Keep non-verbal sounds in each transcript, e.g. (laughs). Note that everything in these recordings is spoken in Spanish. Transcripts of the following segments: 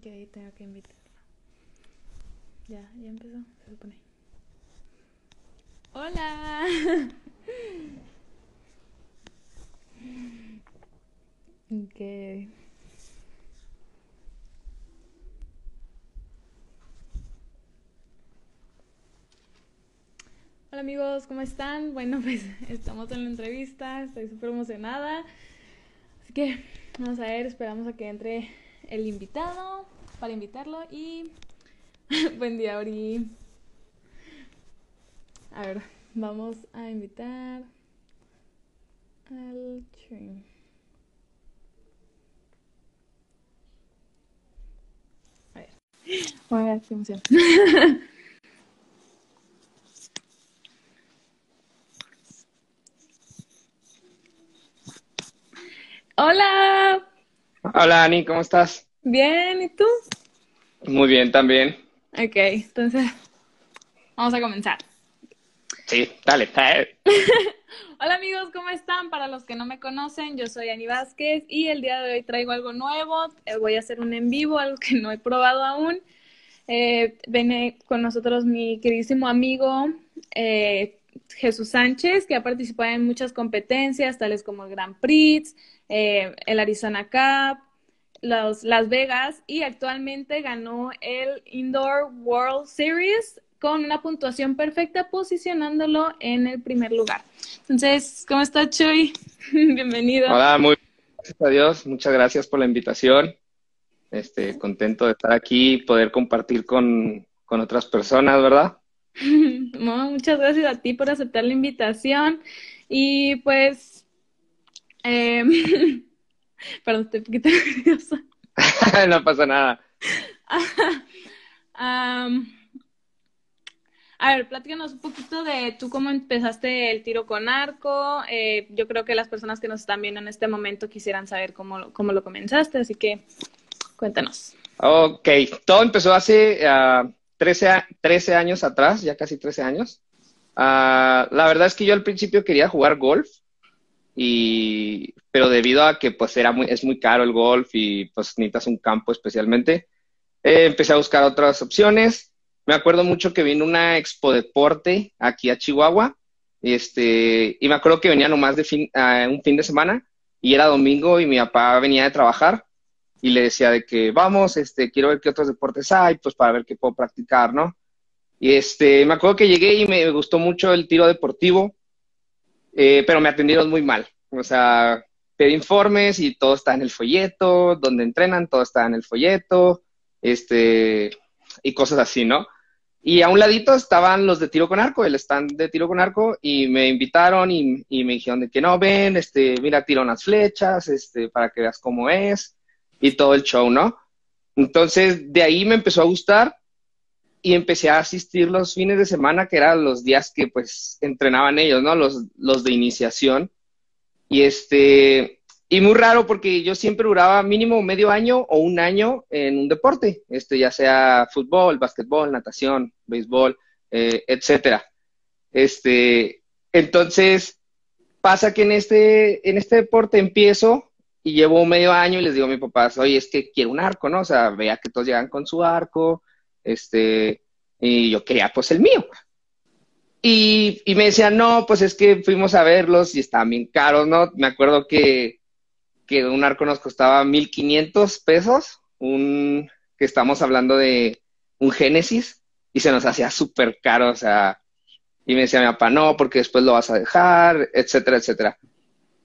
Ok, tengo que invitarlo. Ya, ya empezó, se supone. Hola. (laughs) ok. Hola amigos, ¿cómo están? Bueno, (laughs) pues estamos en la entrevista, estoy súper emocionada. Así que vamos a ver, esperamos a que entre el invitado para invitarlo y (laughs) buen día, Ori. A ver, vamos a invitar al stream. A ver. Voy a ver qué emoción. (laughs) Hola. Hola Ani, ¿cómo estás? Bien, ¿y tú? Muy bien también. Ok, entonces vamos a comenzar. Sí, dale. dale. (laughs) Hola amigos, ¿cómo están? Para los que no me conocen, yo soy Ani Vázquez y el día de hoy traigo algo nuevo. Eh, voy a hacer un en vivo, algo que no he probado aún. Eh, viene con nosotros mi queridísimo amigo eh, Jesús Sánchez, que ha participado en muchas competencias, tales como el Grand Prix, eh, el Arizona Cup, los Las Vegas y actualmente ganó el Indoor World Series con una puntuación perfecta, posicionándolo en el primer lugar. Entonces, ¿cómo está Chuy? (laughs) Bienvenido. Hola, muy bien. Gracias a Dios. Muchas gracias por la invitación. Este, contento de estar aquí y poder compartir con, con otras personas, ¿verdad? (laughs) No, muchas gracias a ti por aceptar la invitación. Y pues, eh, (laughs) (laughs) perdón, estoy un poquito (laughs) nerviosa. (laughs) no pasa nada. A ver, platícanos un poquito de tú cómo empezaste el tiro con arco. Eh, yo creo que las personas que nos están viendo en este momento quisieran saber cómo, lo- cómo lo comenzaste, así que cuéntanos. Ok, todo empezó hace ah, 13, a- 13 años atrás, ya casi 13 años. Ah, la verdad es que yo al principio quería jugar golf, y, pero debido a que pues era muy, es muy caro el golf y pues necesitas un campo especialmente, eh, empecé a buscar otras opciones. Me acuerdo mucho que vino una expo deporte aquí a Chihuahua, este, y me acuerdo que venía nomás de fin, ah, un fin de semana y era domingo y mi papá venía de trabajar y le decía de que vamos, este, quiero ver qué otros deportes hay, pues para ver qué puedo practicar, ¿no? Y este, me acuerdo que llegué y me gustó mucho el tiro deportivo, eh, pero me atendieron muy mal. O sea, pedí informes y todo está en el folleto, donde entrenan, todo está en el folleto, este, y cosas así, ¿no? Y a un ladito estaban los de tiro con arco, el stand de tiro con arco, y me invitaron y, me dijeron que no, ven, este, mira, tira unas flechas, este, para que veas cómo es, y todo el show, ¿no? Entonces, de ahí me empezó a gustar y empecé a asistir los fines de semana, que eran los días que pues entrenaban ellos, ¿no? Los, los de iniciación. Y este, y muy raro porque yo siempre duraba mínimo medio año o un año en un deporte, este, ya sea fútbol, básquetbol, natación, béisbol, eh, etcétera. Este, entonces, pasa que en este, en este deporte empiezo y llevo medio año y les digo a mi papá, oye, es que quiero un arco, ¿no? O sea, veía que todos llegan con su arco, este, y yo quería pues el mío. Y, y me decían, no, pues es que fuimos a verlos y estaban bien caros, ¿no? Me acuerdo que, que un arco nos costaba 1500 pesos, un, que estamos hablando de un Génesis, y se nos hacía súper caro, o sea, y me decía mi papá, no, porque después lo vas a dejar, etcétera, etcétera.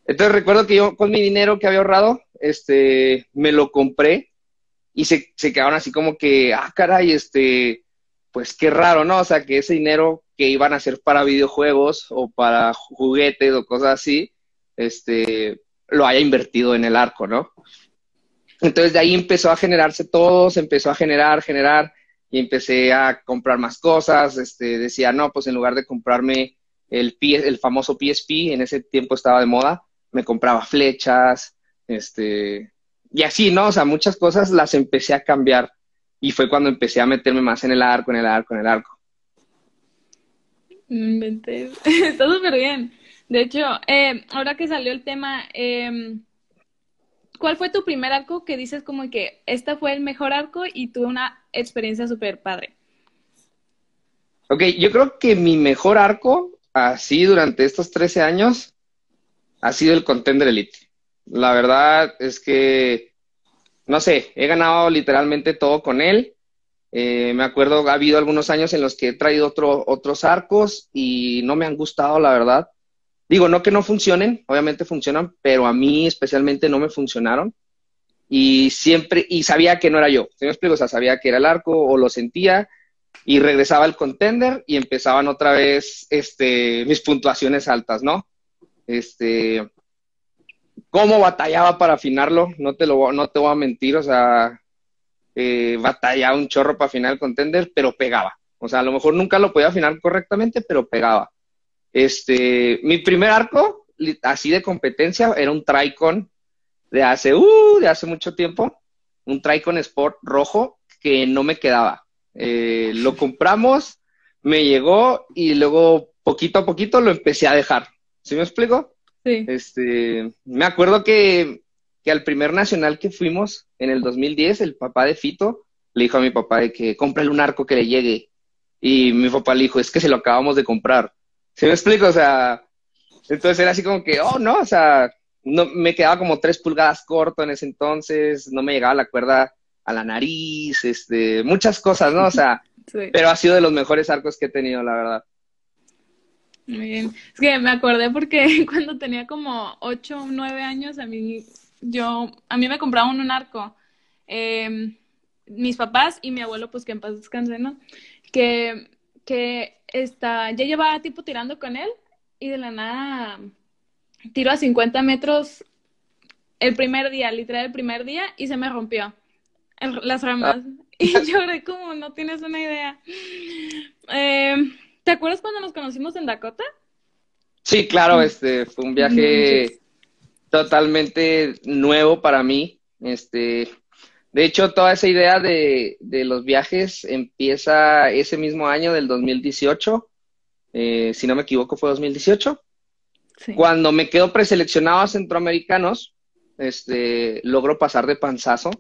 Entonces recuerdo que yo con mi dinero que había ahorrado, este, me lo compré y se, se quedaron así como que, ah, caray, este, pues qué raro, ¿no? O sea, que ese dinero que iban a hacer para videojuegos o para juguetes o cosas así, este, lo haya invertido en el arco, ¿no? Entonces de ahí empezó a generarse todo, se empezó a generar, generar, y empecé a comprar más cosas, este, decía, no, pues en lugar de comprarme el, P- el famoso PSP, en ese tiempo estaba de moda, me compraba flechas, este, y así, ¿no? O sea, muchas cosas las empecé a cambiar y fue cuando empecé a meterme más en el arco, en el arco, en el arco. No inventes. (laughs) Está súper bien. De hecho, eh, ahora que salió el tema, eh, ¿cuál fue tu primer arco que dices como que este fue el mejor arco y tuve una experiencia súper padre? Ok, yo creo que mi mejor arco, así durante estos 13 años, ha sido el Contender Elite. La verdad es que, no sé, he ganado literalmente todo con él. Eh, me acuerdo, ha habido algunos años en los que he traído otro, otros arcos y no me han gustado, la verdad. Digo, no que no funcionen, obviamente funcionan, pero a mí especialmente no me funcionaron. Y siempre, y sabía que no era yo. ¿Sí me explico? Sabía que era el arco o lo sentía y regresaba al contender y empezaban otra vez este, mis puntuaciones altas, ¿no? Este, cómo batallaba para afinarlo, no te lo no te voy a mentir, o sea, eh, batallaba un chorro para afinar el contender, pero pegaba. O sea, a lo mejor nunca lo podía afinar correctamente, pero pegaba. Este, mi primer arco, así de competencia, era un Tricon de hace, uh, de hace mucho tiempo, un Tricon Sport rojo que no me quedaba. Eh, lo compramos, me llegó y luego poquito a poquito lo empecé a dejar. ¿Sí me explico? Sí. Este, me acuerdo que, que al primer nacional que fuimos en el 2010, el papá de Fito le dijo a mi papá de que cómprale un arco que le llegue. Y mi papá le dijo, es que se lo acabamos de comprar. ¿Sí me explico? O sea, entonces era así como que, oh, no, o sea, no, me quedaba como tres pulgadas corto en ese entonces, no me llegaba la cuerda a la nariz, este, muchas cosas, ¿no? O sea, (laughs) pero ha sido de los mejores arcos que he tenido, la verdad. Muy bien. Es que me acordé porque (laughs) cuando tenía como ocho o nueve años, a mí, yo, a mí me compraban un arco. Eh, mis papás y mi abuelo, pues que en paz descanse, ¿no? Que, que está, ya llevaba tipo tirando con él y de la nada tiro a 50 metros el primer día, literal el primer día, y se me rompió las ramas. Ah. (laughs) Y lloré como no tienes una idea. Eh, ¿Te acuerdas cuando nos conocimos en Dakota? Sí, claro, este fue un viaje totalmente nuevo para mí. Este, de hecho, toda esa idea de, de los viajes empieza ese mismo año del 2018. Eh, si no me equivoco, fue 2018. Cuando me quedo preseleccionado a centroamericanos, este, logro pasar de panzazo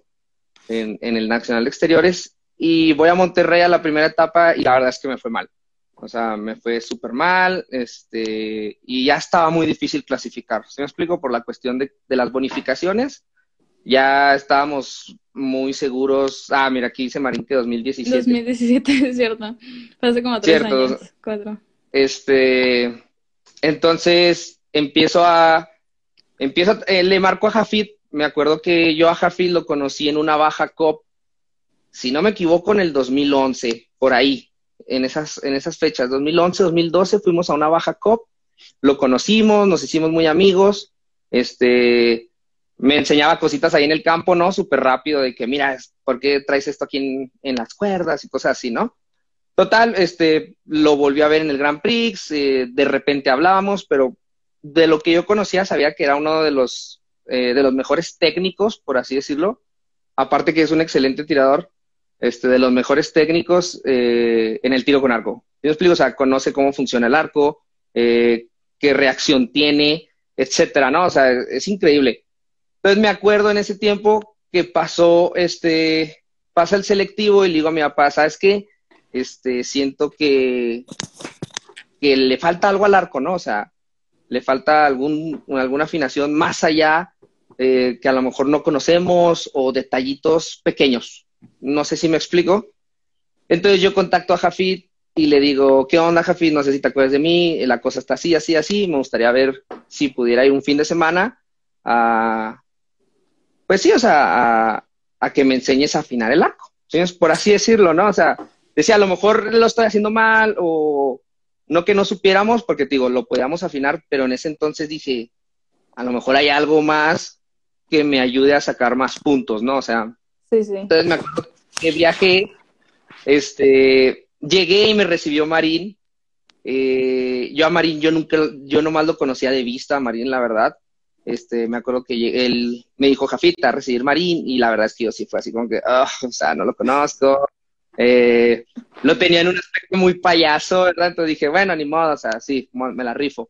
en, el Nacional de Exteriores y voy a Monterrey a la primera etapa y la verdad es que me fue mal. O sea, me fue súper mal, este, y ya estaba muy difícil clasificar. ¿Se me explico? Por la cuestión de, las bonificaciones. Ya estábamos muy seguros. Ah, mira, aquí dice Marín que 2017. 2017, (laughs) es cierto. hace como tres años, cuatro. Este, entonces empiezo a, empiezo, eh, le marco a Jafit me acuerdo que yo a Jafid lo conocí en una baja COP, si no me equivoco, en el 2011, por ahí, en esas, en esas fechas, 2011, 2012, fuimos a una baja COP, lo conocimos, nos hicimos muy amigos, este, me enseñaba cositas ahí en el campo, ¿no? Súper rápido, de que, mira, ¿por qué traes esto aquí en, las cuerdas y cosas así, ¿no? Total, este, lo volví a ver en el Grand Prix, eh, de repente hablábamos, pero de lo que yo conocía sabía que era uno de los eh, de los mejores técnicos, por así decirlo. Aparte que es un excelente tirador, este, de los mejores técnicos eh, en el tiro con arco. Yo explico, o sea, conoce cómo funciona el arco, eh, qué reacción tiene, etcétera, ¿no? O sea, es increíble. Entonces me acuerdo en ese tiempo que pasó, este, pasa el selectivo y le digo a mi papá, ¿sabes qué? Este, siento que, le falta algo al arco, ¿no? O sea, le falta algún, alguna afinación más allá eh, que a lo mejor no conocemos o detallitos pequeños. No sé si me explico. Entonces yo contacto a Jafid y le digo, ¿qué onda Jafid? No sé si te acuerdas de mí, la cosa está así, así, así. Me gustaría ver si pudiera ir un fin de semana a, pues sí, o sea, a, que me enseñes a afinar el arco. Por así decirlo, ¿no? O sea, decía, a lo mejor lo estoy haciendo mal o no que no supiéramos, porque digo, lo podíamos afinar, pero en ese entonces dije, a lo mejor hay algo más que me ayude a sacar más puntos, ¿no? O sea, sí, sí. entonces me acuerdo que viajé, este, llegué y me recibió Marín. Eh, yo a Marín, yo nunca, yo nomás lo conocía de vista, Marín, la verdad. Este, me acuerdo que él me dijo, Jafita, a recibir Marín, y la verdad es que yo sí fue así como que, oh, o sea, no lo conozco. Eh, lo tenía en un aspecto muy payaso, ¿verdad? Entonces dije, bueno, ni modo, o sea, sí, me la rifo.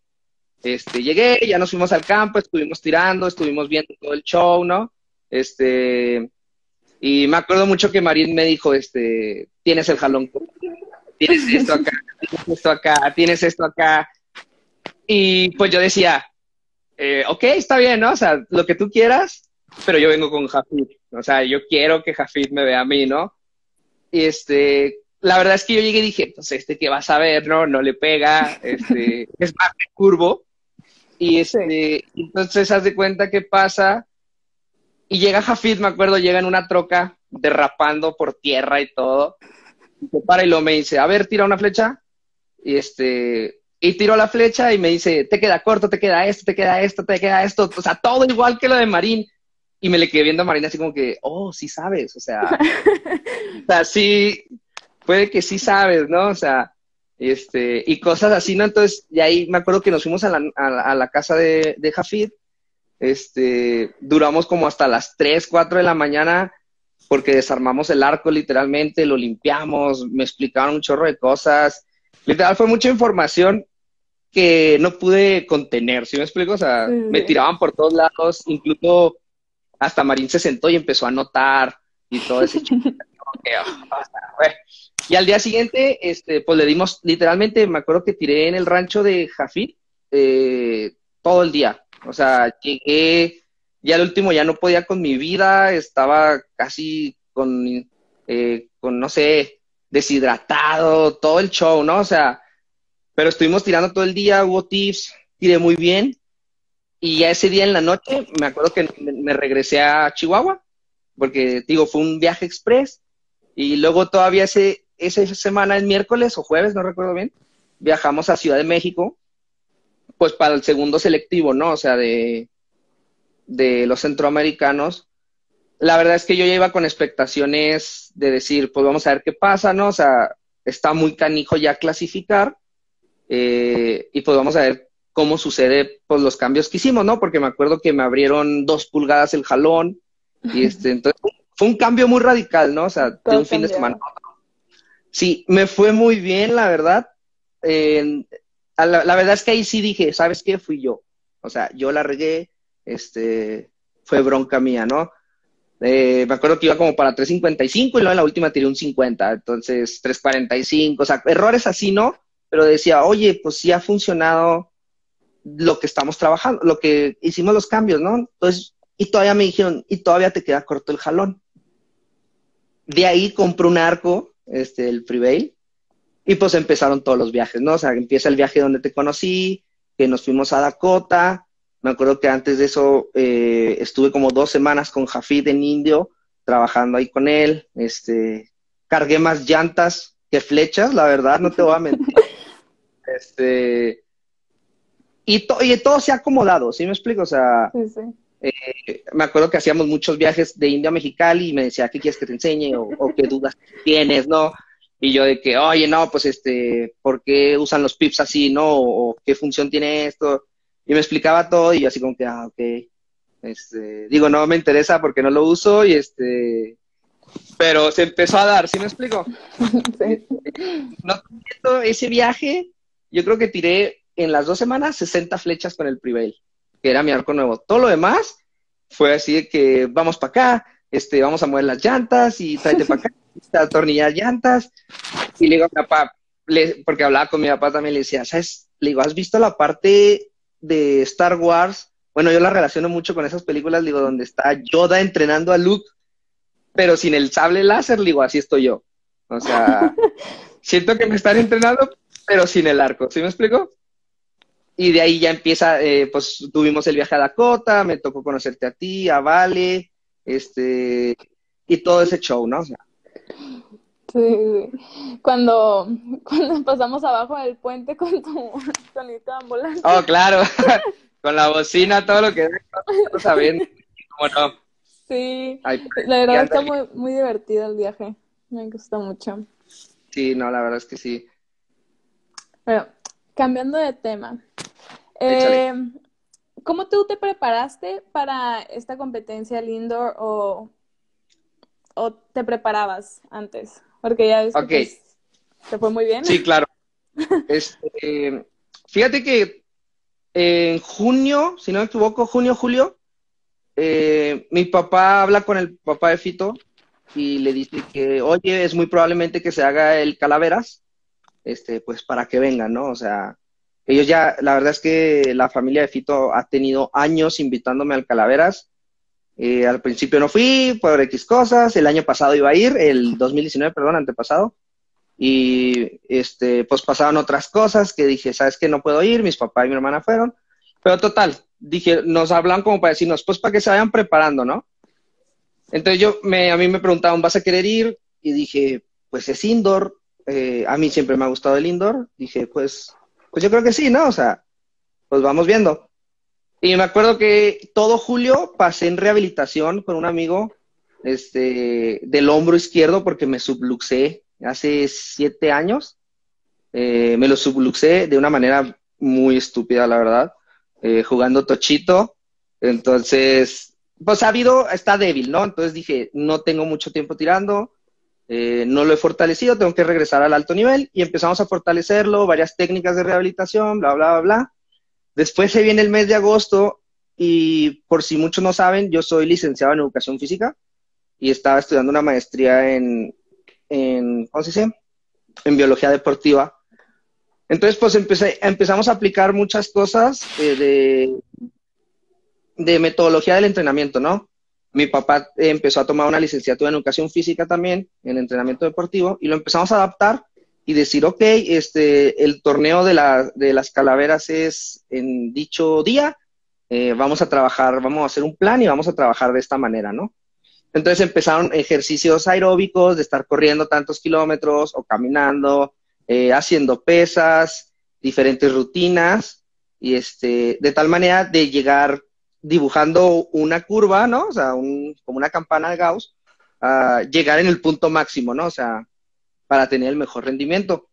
Este, llegué, ya nos fuimos al campo, estuvimos tirando, estuvimos viendo todo el show, ¿no? Este, y me acuerdo mucho que Marín me dijo, este, tienes el jalón, tienes esto acá, tienes esto acá, tienes esto acá. Y pues yo decía, eh, ok, está bien, ¿no? O sea, lo que tú quieras, pero yo vengo con Jafid. O sea, yo quiero que Jafid me vea a mí, ¿no? Y este, la verdad es que yo llegué y dije, pues este que vas a ver, ¿no? No le pega, este, (laughs) es más curvo. Y este, entonces haz de cuenta qué pasa. Y llega Jafid, me acuerdo, llega en una troca derrapando por tierra y todo. Y se para y lo me dice, a ver, tira una flecha. Y este, y tiro la flecha y me dice, te queda corto, te queda esto, te queda esto, te queda esto. O sea, todo igual que lo de Marín. Y me le quedé viendo a Marín así como que, oh, sí sabes. O sea, (laughs) o sea, sí, puede que sí sabes, ¿no? O sea, este, y cosas así, ¿no? Entonces, y ahí me acuerdo que nos fuimos a la, a la, casa de, de Jafid, este, duramos como hasta las 3, 4 de la mañana, porque desarmamos el arco literalmente, lo limpiamos, me explicaron un chorro de cosas, literal fue mucha información que no pude contener, ¿sí me explico? O sea, me tiraban por todos lados, incluso hasta Marín se sentó y empezó a notar y todo ese (laughs) Y al día siguiente, este, pues le dimos, literalmente, me acuerdo que tiré en el rancho de Jafit eh, todo el día. O sea, llegué, ya el último ya no podía con mi vida, estaba casi con, eh, con, no sé, deshidratado, todo el show, ¿no? O sea, pero estuvimos tirando todo el día, hubo tips, tiré muy bien. Y ya ese día en la noche, me acuerdo que me regresé a Chihuahua, porque digo, fue un viaje express. Y luego todavía ese, esa semana, el miércoles o jueves, no recuerdo bien, viajamos a Ciudad de México, pues para el segundo selectivo, ¿no? O sea, de, de los centroamericanos. La verdad es que yo ya iba con expectaciones de decir, pues vamos a ver qué pasa, ¿no? O sea, está muy canijo ya clasificar eh, y pues vamos a ver cómo sucede pues los cambios que hicimos, ¿no? Porque me acuerdo que me abrieron dos pulgadas el jalón y (laughs) este, entonces fue un cambio muy radical, ¿no? O sea, de un fin de semana Sí, me fue muy bien, la verdad. La, verdad es que ahí sí dije, ¿sabes qué? Fui yo. O sea, yo la regué, este, fue bronca mía, ¿no? Eh, me acuerdo que iba como para 3.55 y luego en la última tiré un 50, entonces 3.45, o sea, errores así, ¿no? Pero decía, oye, pues sí ha funcionado lo que estamos trabajando, lo que hicimos los cambios, ¿no? Entonces, y todavía me dijeron, y todavía te queda corto el jalón. De ahí compré un arco este, el Prevail. Y pues empezaron todos los viajes, ¿no? O sea, empieza el viaje donde te conocí, que nos fuimos a Dakota. Me acuerdo que antes de eso eh, estuve como dos semanas con Jafid en Indio, trabajando ahí con él. Este, cargué más llantas que flechas, la verdad, no te voy a mentir. (laughs) este, y, y todo se ha acomodado, ¿sí me explico? O sea, eh, me acuerdo que hacíamos muchos viajes de India a Mexicali y me decía, ¿qué quieres que te enseñe? O, qué dudas tienes, ¿no? Y yo de que, oye, no, pues este, ¿por qué usan los pips así, no? O qué función tiene esto. Y me explicaba todo y yo así como que, ah, ok. Este, digo, no me interesa porque no lo uso y este, pero se empezó a dar, ¿sí me explico? (laughs) No, ese viaje, yo creo que tiré en las dos semanas 60 flechas con el Prevail que era mi arco nuevo. Todo lo demás fue así de que vamos para acá, este, vamos a mover las llantas y tráete para acá, (laughs) atornillar llantas. Y le digo a mi papá, porque hablaba con mi papá también, le decía, ¿sabes? Le digo, ¿has visto la parte de Star Wars? Bueno, yo la relaciono mucho con esas películas, digo, donde está Yoda entrenando a Luke, pero sin el sable láser, digo, así estoy yo. O sea, (laughs) siento que me están entrenando, pero sin el arco. ¿Sí me explico? Y de ahí ya empieza, eh, pues tuvimos el viaje a Dakota, me tocó conocerte a ti, a Vale, este, y todo ese show, ¿no? sí, sí. Cuando, cuando (laughs) pasamos abajo del puente con tu tonito ambulante. Oh, claro, (laughs) con la bocina, todo lo que no sabiendo, cómo no. Sí, la verdad está muy, muy divertido el viaje, me gustó mucho. Sí, no, la verdad es que sí. Bueno, cambiando de tema, eh, ¿Cómo tú te preparaste para esta competencia el indoor o, o te preparabas antes? Porque ya ves que pues, te fue muy bien. Sí, claro. (laughs) este, fíjate que en junio, si no me equivoco, junio, julio, eh, mi papá habla con el papá de Fito y le dice que, oye, es muy probablemente que se haga el Calaveras, este, pues para que vengan, ¿no? O sea, ellos ya, la verdad es que la familia de Fito ha tenido años invitándome al Calaveras. Eh, al principio no fui por X cosas, el año pasado iba a ir, el 2019, perdón, antepasado. Y este, pues pasaron otras cosas que dije, ¿sabes qué? No puedo ir, mis papás y mi hermana fueron. Pero total, dije, nos hablan como para decirnos, pues para que se vayan preparando, ¿no? Entonces yo, me, a mí me preguntaban, ¿vas a querer ir? Y dije, pues es indoor, eh, a mí siempre me ha gustado el indoor. Dije, pues, pues yo creo que sí, ¿no? O sea, pues vamos viendo. Y me acuerdo que todo julio pasé en rehabilitación con un amigo este, del hombro izquierdo porque me subluxé hace siete años. Eh, me lo subluxé de una manera muy estúpida, la verdad, eh, jugando tochito. Entonces, pues ha habido, está débil, ¿no? Entonces dije, no tengo mucho tiempo tirando, eh, no lo he fortalecido, tengo que regresar al alto nivel y empezamos a fortalecerlo, varias técnicas de rehabilitación, bla, bla, bla, bla. Después se viene el mes de agosto y por si muchos no saben, yo soy licenciado en educación física y estaba estudiando una maestría en, en ¿cómo se dice? En biología deportiva. Entonces, pues empezamos a aplicar muchas cosas eh, de, de metodología del entrenamiento, ¿no? Mi papá empezó a tomar una licenciatura en educación física también, en entrenamiento deportivo, y lo empezamos a adaptar y decir, ok, este, el torneo de, la, de las calaveras es en dicho día, eh, vamos a trabajar, vamos a hacer un plan y vamos a trabajar de esta manera, ¿no? Entonces empezaron ejercicios aeróbicos de estar corriendo tantos kilómetros o caminando, eh, haciendo pesas, diferentes rutinas, y este, de tal manera de llegar dibujando una curva, ¿no? O sea, como una campana de Gauss, a llegar en el punto máximo, ¿no? O sea, para tener el mejor rendimiento.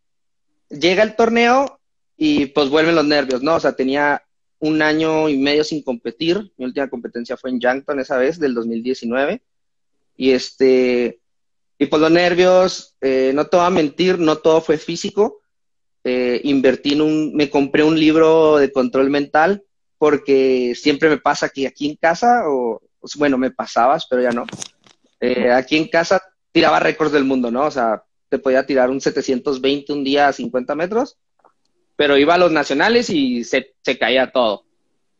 Llega el torneo y pues vuelven los nervios, ¿no? O sea, tenía un año y medio sin competir. Mi última competencia fue en Yankton esa vez, del 2019. Y este, y pues los nervios, eh, no te voy a mentir, no todo fue físico. Eh, invertí en un, me compré un libro de control mental porque siempre me pasa que aquí en casa, o bueno, me pasabas, pero ya no. Eh, aquí en casa tiraba récords del mundo, ¿no? O sea, te podía tirar un 720 un día a 50 metros, pero iba a los nacionales y se, se caía todo.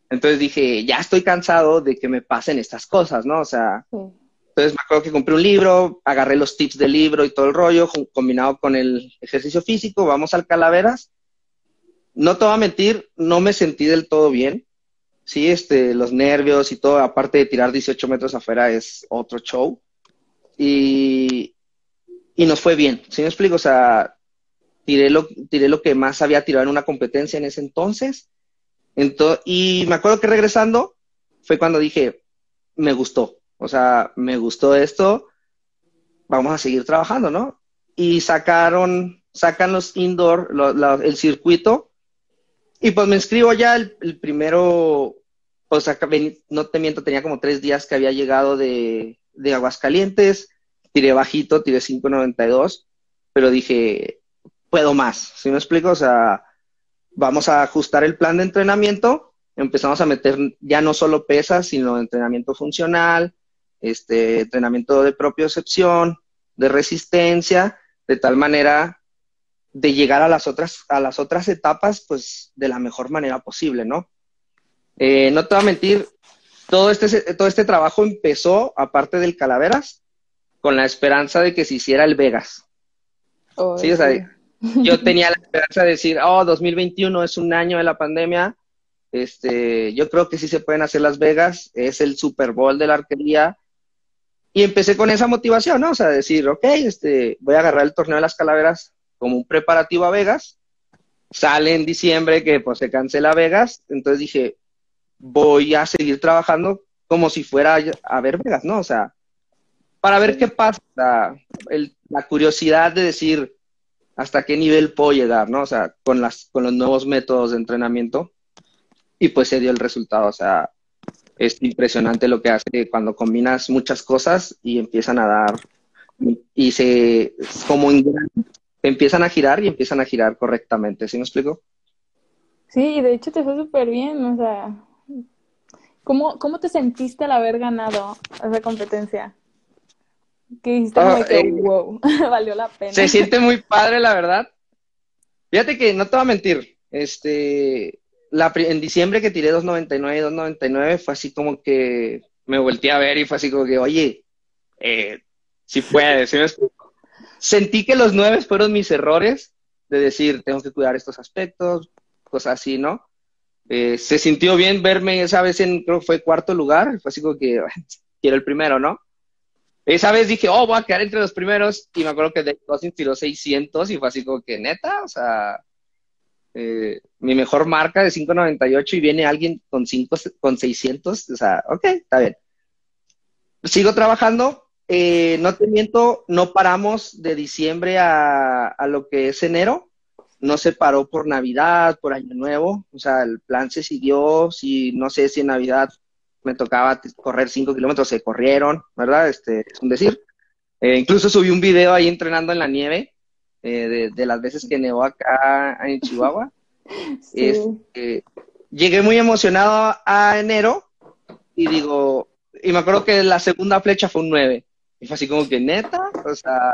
Entonces dije, ya estoy cansado de que me pasen estas cosas, ¿no? O sea, entonces me acuerdo que compré un libro, agarré los tips del libro y todo el rollo, combinado con el ejercicio físico, vamos al Calaveras. No te voy a mentir, no me sentí del todo bien sí, este, los nervios y todo, aparte de tirar 18 metros afuera, es otro show. Y, y nos fue bien, ¿sí me explico? O sea, tiré lo, tiré lo que más había tirado en una competencia en ese entonces. y me acuerdo que regresando fue cuando dije, me gustó, o sea, me gustó esto, vamos a seguir trabajando, ¿no? Y sacaron, sacan los indoor, el circuito, y pues me inscribo ya el, primero, pues no te miento, tenía como tres días que había llegado de, de Aguascalientes, tiré bajito, tiré 5.92, pero dije, puedo más, ¿sí me explico? O sea, vamos a ajustar el plan de entrenamiento, empezamos a meter ya no solo pesas, sino entrenamiento funcional, este, entrenamiento de propiocepción, de resistencia, de tal manera de llegar a las otras, a las otras etapas, pues, de la mejor manera posible, ¿no? Eh, no te voy a mentir, todo este, todo este trabajo empezó, aparte del Calaveras, con la esperanza de que se hiciera el Vegas. sí, o sea, yo (laughs) tenía la esperanza de decir, oh, 2021 es un año de la pandemia, este, yo creo que sí se pueden hacer Las Vegas, es el Super Bowl de la arquería, y empecé con esa motivación, ¿no? O sea, decir, ok, este, voy a agarrar el torneo de las calaveras como un preparativo a Vegas. Sale en diciembre que pues se cancela Vegas, entonces dije, voy a seguir trabajando como si fuera a ver Vegas, ¿no? O sea, para ver qué pasa, la curiosidad de decir hasta qué nivel puedo llegar, ¿no? O sea, con, las, con los nuevos métodos de entrenamiento. Y pues se dio el resultado, o sea, es impresionante lo que hace cuando combinas muchas cosas y empiezan a dar, y se, como en empiezan a girar y empiezan a girar correctamente, ¿sí me explico? Sí, de hecho te fue súper bien, o sea, ¿Cómo, ¿Cómo te sentiste al haber ganado esa competencia? Que dijiste ah, que, eh, wow, (laughs) valió la pena. Se siente muy (laughs) padre, la verdad. Fíjate que no te voy a mentir, este, la, en diciembre que tiré 2.99 y 2.99 fue así como que me volteé a ver y fue así como que, oye, eh, si puedes, ¿sí me Sentí que los nueve fueron mis errores de decir, tengo que cuidar estos aspectos, cosas así, ¿no? Eh, se sintió bien verme esa vez en, creo que fue cuarto lugar, fue así como que quiero el primero, ¿no? Esa vez dije, oh, voy a quedar entre los primeros, y me acuerdo que de Cousins tiró 600 y fue así como que, neta, o sea, eh, mi mejor marca de 5.98 y viene alguien con, 5, con 600, o sea, ok, está bien. Sigo trabajando, eh, no te miento, no paramos de diciembre a, a lo que es enero, no se paró por Navidad, por Año Nuevo, o sea, el plan se siguió, si no sé si en Navidad me tocaba correr 5 kilómetros, se corrieron, ¿verdad? Este, es un decir. Eh, incluso subí un video ahí entrenando en la nieve, eh, de, las veces que nevó acá en Chihuahua. (laughs) Este, llegué muy emocionado a enero y digo, y me acuerdo que la segunda flecha fue un 9. Y fue así como que neta, o sea,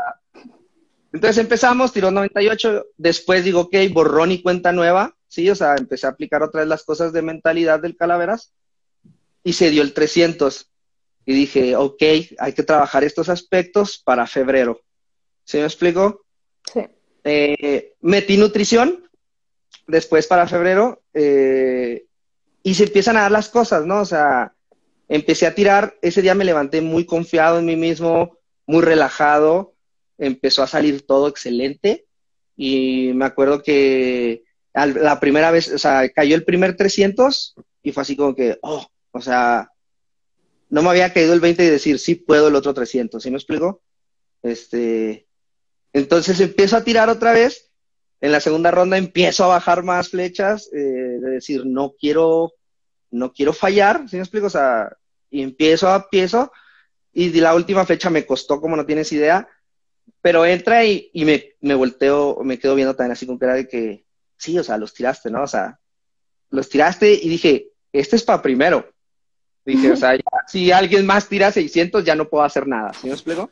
entonces empezamos, tiró 98, después digo, ok, borrón y cuenta nueva, sí, o sea, empecé a aplicar otra vez las cosas de mentalidad del Calaveras y se dio el 300. Y dije, ok, hay que trabajar estos aspectos para febrero. ¿Sí me explico? Sí. Eh, metí nutrición después para febrero eh, y se empiezan a dar las cosas, ¿no? O sea, empecé a tirar, ese día me levanté muy confiado en mí mismo, muy relajado empezó a salir todo excelente y me acuerdo que la primera vez, o sea, cayó el primer 300 y fue así como que, oh, o sea, no me había caído el 20 y decir, sí puedo el otro 300, ¿sí me explico? Este, entonces empiezo a tirar otra vez, en la segunda ronda empiezo a bajar más flechas, eh, de decir, no quiero, no quiero fallar, ¿sí me explico? O sea, y empiezo a empiezo, y la última flecha me costó como no tienes idea, pero entra y, me, me volteo, me quedo viendo también así con cara de que, sí, o sea, los tiraste, ¿no? O sea, los tiraste y dije, este es para primero. Dije, o sea, si alguien más tira 600, ya no puedo hacer nada, ¿sí me explico?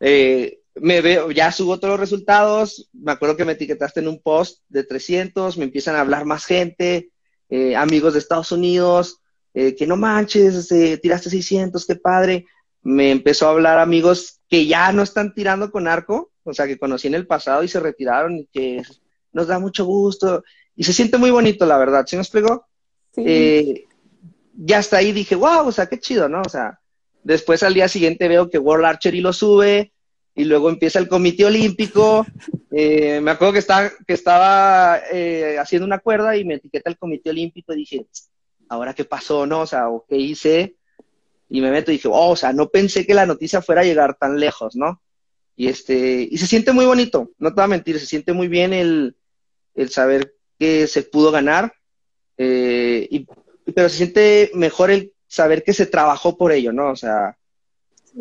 Eh, me veo, ya subo todos los resultados, me acuerdo que me etiquetaste en un post de 300, me empiezan a hablar más gente, eh, amigos de Estados Unidos, eh, que no manches, tiraste 600, qué padre. Me empezó a hablar amigos que ya no están tirando con arco, o sea, que conocí en el pasado y se retiraron y que nos da mucho gusto y se siente muy bonito, la verdad, ¿sí me explico? Sí. Eh, ya hasta ahí dije, wow, o sea, qué chido, ¿no? O sea, después al día siguiente veo que World Archery lo sube y luego empieza el Comité Olímpico. (laughs) Eh, me acuerdo que estaba, que estaba eh, haciendo una cuerda y me etiqueta el Comité Olímpico y dije, ¿ahora qué pasó, no? O sea, ¿o qué hice? y me meto y dije, oh, o sea, no pensé que la noticia fuera a llegar tan lejos, ¿no? Y este, y se siente muy bonito, no te voy a mentir, se siente muy bien el, el saber que se pudo ganar, eh, y, pero se siente mejor el saber que se trabajó por ello, ¿no? O sea,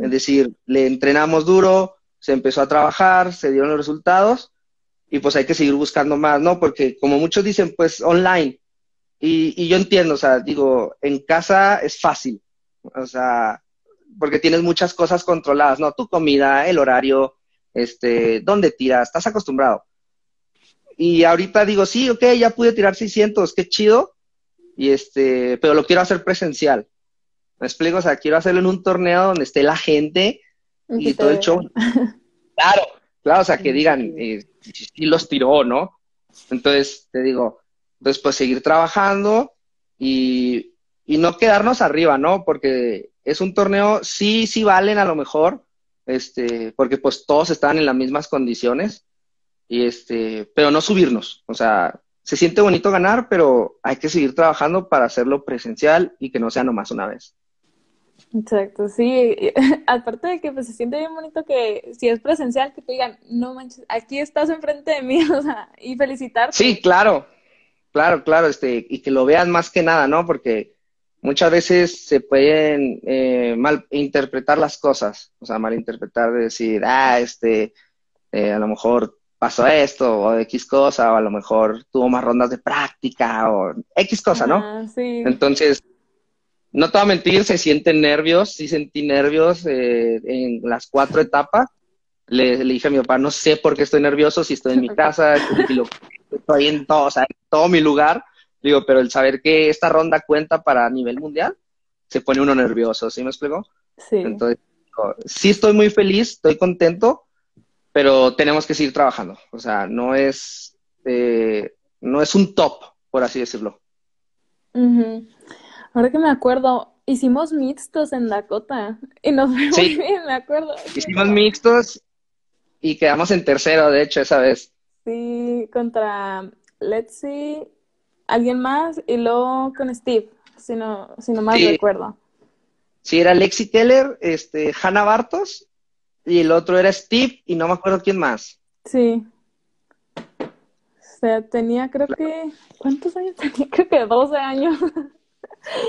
es decir, le entrenamos duro, se empezó a trabajar, se dieron los resultados, y pues hay que seguir buscando más, ¿no? Porque como muchos dicen, pues online, y, y yo entiendo, o sea, digo, en casa es fácil, o sea, porque tienes muchas cosas controladas, ¿no? Tu comida, el horario, este, dónde tiras, estás acostumbrado. Y ahorita digo, sí, ok, ya pude tirar 600, qué chido, y este, pero lo quiero hacer presencial. ¿Me explico? O sea, quiero hacerlo en un torneo donde esté la gente y, todo el show. (laughs) Claro, claro, o sea, que digan, eh, si los tiró, ¿no? Entonces, te digo, entonces, pues seguir trabajando y y no quedarnos arriba, ¿no? Porque es un torneo, sí, sí valen a lo mejor, este, porque pues todos estaban en las mismas condiciones, y este, pero no subirnos, o sea, se siente bonito ganar, pero hay que seguir trabajando para hacerlo presencial y que no sea nomás una vez. Exacto, sí. (laughs) Aparte de que pues, se siente bien bonito que si es presencial, que te digan, no manches, aquí estás enfrente de mí, (laughs) o sea, y felicitarte. Sí, claro, claro, claro, este, y que lo vean más que nada, ¿no? Porque muchas veces se pueden eh, mal interpretar las cosas, o sea, malinterpretar de decir, ah, este, eh, a lo mejor pasó esto, o X cosa, o a lo mejor tuvo más rondas de práctica, o X cosa, ¿no? sí. Entonces, no te voy a mentir, se sienten nervios, sí sentí nervios eh, en las cuatro etapas. Le, le, dije a mi papá, no sé por qué estoy nervioso, si estoy en mi (laughs) casa, estoy en todo, o sea, en todo mi lugar. Digo, pero el saber que esta ronda cuenta para nivel mundial, se pone uno nervioso, ¿sí me explico? Sí. Entonces, sí estoy muy feliz, estoy contento, pero tenemos que seguir trabajando. O sea, no es, eh, no es un top, por así decirlo. Ahora que me acuerdo, hicimos mixtos en Dakota y nos fue muy bien, me acuerdo. Hicimos mixtos y quedamos en tercero, de hecho, esa vez. Sí, contra Let's See, alguien más y luego con Steve, si no, si no mal recuerdo. Sí, era Lexi Keller, este, Hannah Bartos y el otro era Steve y no me acuerdo quién más. Sí. O sea, tenía creo que, ¿cuántos años (laughs) tenía? Creo que 12 años. (laughs)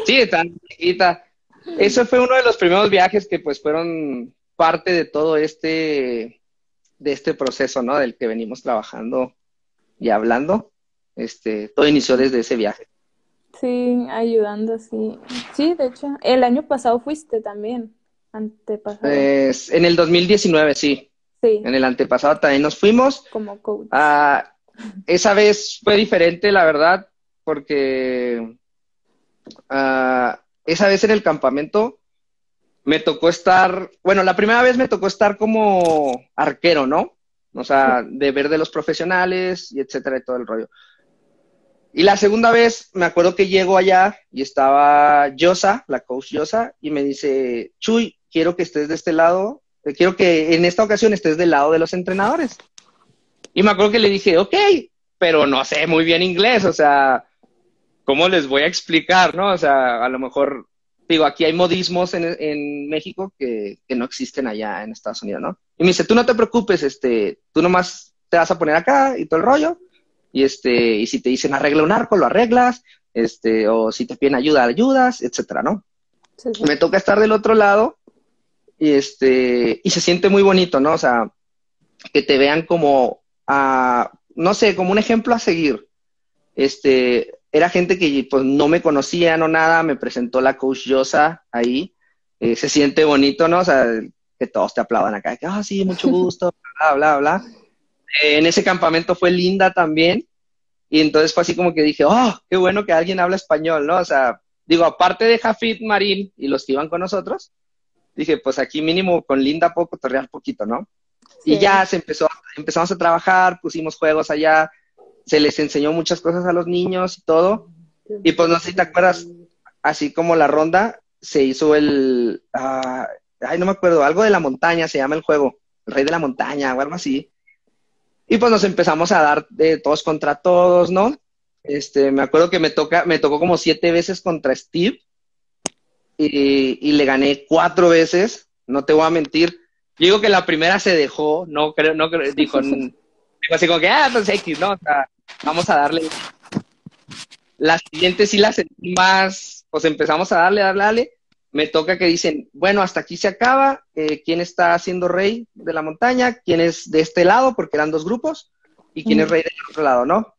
Sí, tan chiquita. Eso fue uno de los primeros viajes que pues fueron parte de todo este, de este proceso, ¿no? Del que venimos trabajando y hablando. Este, todo inició desde ese viaje. Sí, ayudando, sí. Sí, de hecho, el año pasado fuiste también, antepasado. Pues, en el 2019, sí. Sí. En el antepasado también nos fuimos. Como coach. Ah, esa vez fue diferente, la verdad, porque ah, esa vez en el campamento me tocó estar, bueno, la primera vez me tocó estar como arquero, ¿no? O sea, de ver de los profesionales y etcétera y todo el rollo. Y la segunda vez me acuerdo que llego allá y estaba Yosa, la coach Yosa, y me dice, Chuy, quiero que estés de este lado, eh, quiero que en esta ocasión estés del lado de los entrenadores. Y me acuerdo que le dije, ok, pero no sé muy bien inglés, o sea, ¿cómo les voy a explicar, no? O sea, a lo mejor, digo, aquí hay modismos en, en México que, que, no existen allá en Estados Unidos, ¿no? Y me dice, tú no te preocupes, este, tú nomás te vas a poner acá y todo el rollo, y este, y si te dicen arregla un arco, lo arreglas, este, o si te piden ayuda, ayudas, etcétera, ¿no? Sí, sí. Me toca estar del otro lado, y este, y se siente muy bonito, ¿no? O sea, que te vean como a, no sé, como un ejemplo a seguir. Este, era gente que pues no me conocía, no nada, me presentó la coach Yosa ahí, eh, se siente bonito, ¿no? O sea, que todos te aplaudan acá, que, ah, sí, mucho gusto, (laughs) bla, bla, bla. Eh, en ese campamento fue linda también, y entonces fue así como que dije, oh, qué bueno que alguien habla español, ¿no? O sea, digo, aparte de Jafid Marín y los que iban con nosotros, dije, pues aquí mínimo con Linda puedo cotorrear poquito, ¿no? Sí. Y ya se empezó, empezamos a trabajar, pusimos juegos allá, se les enseñó muchas cosas a los niños y todo. Y pues no sé si te acuerdas, así como la ronda, se hizo el, uh, ay, no me acuerdo, algo de la montaña se llama el juego, el rey de la montaña o algo así. Y pues nos empezamos a dar de todos contra todos, ¿no? Este, me acuerdo que me toca, me tocó como siete veces contra Steve y, y le gané cuatro veces, no te voy a mentir. Digo que la primera se dejó, no creo, no creo, dijo, (laughs) dijo así como que, ah, pues X, ¿no? O sea, vamos a darle. La siguiente sí la sentí más, pues empezamos a darle, darle, darle. Me toca que dicen, bueno, hasta aquí se acaba, eh, ¿quién está siendo rey de la montaña? ¿Quién es de este lado? Porque eran dos grupos, y quién mm. es rey del otro lado, ¿no?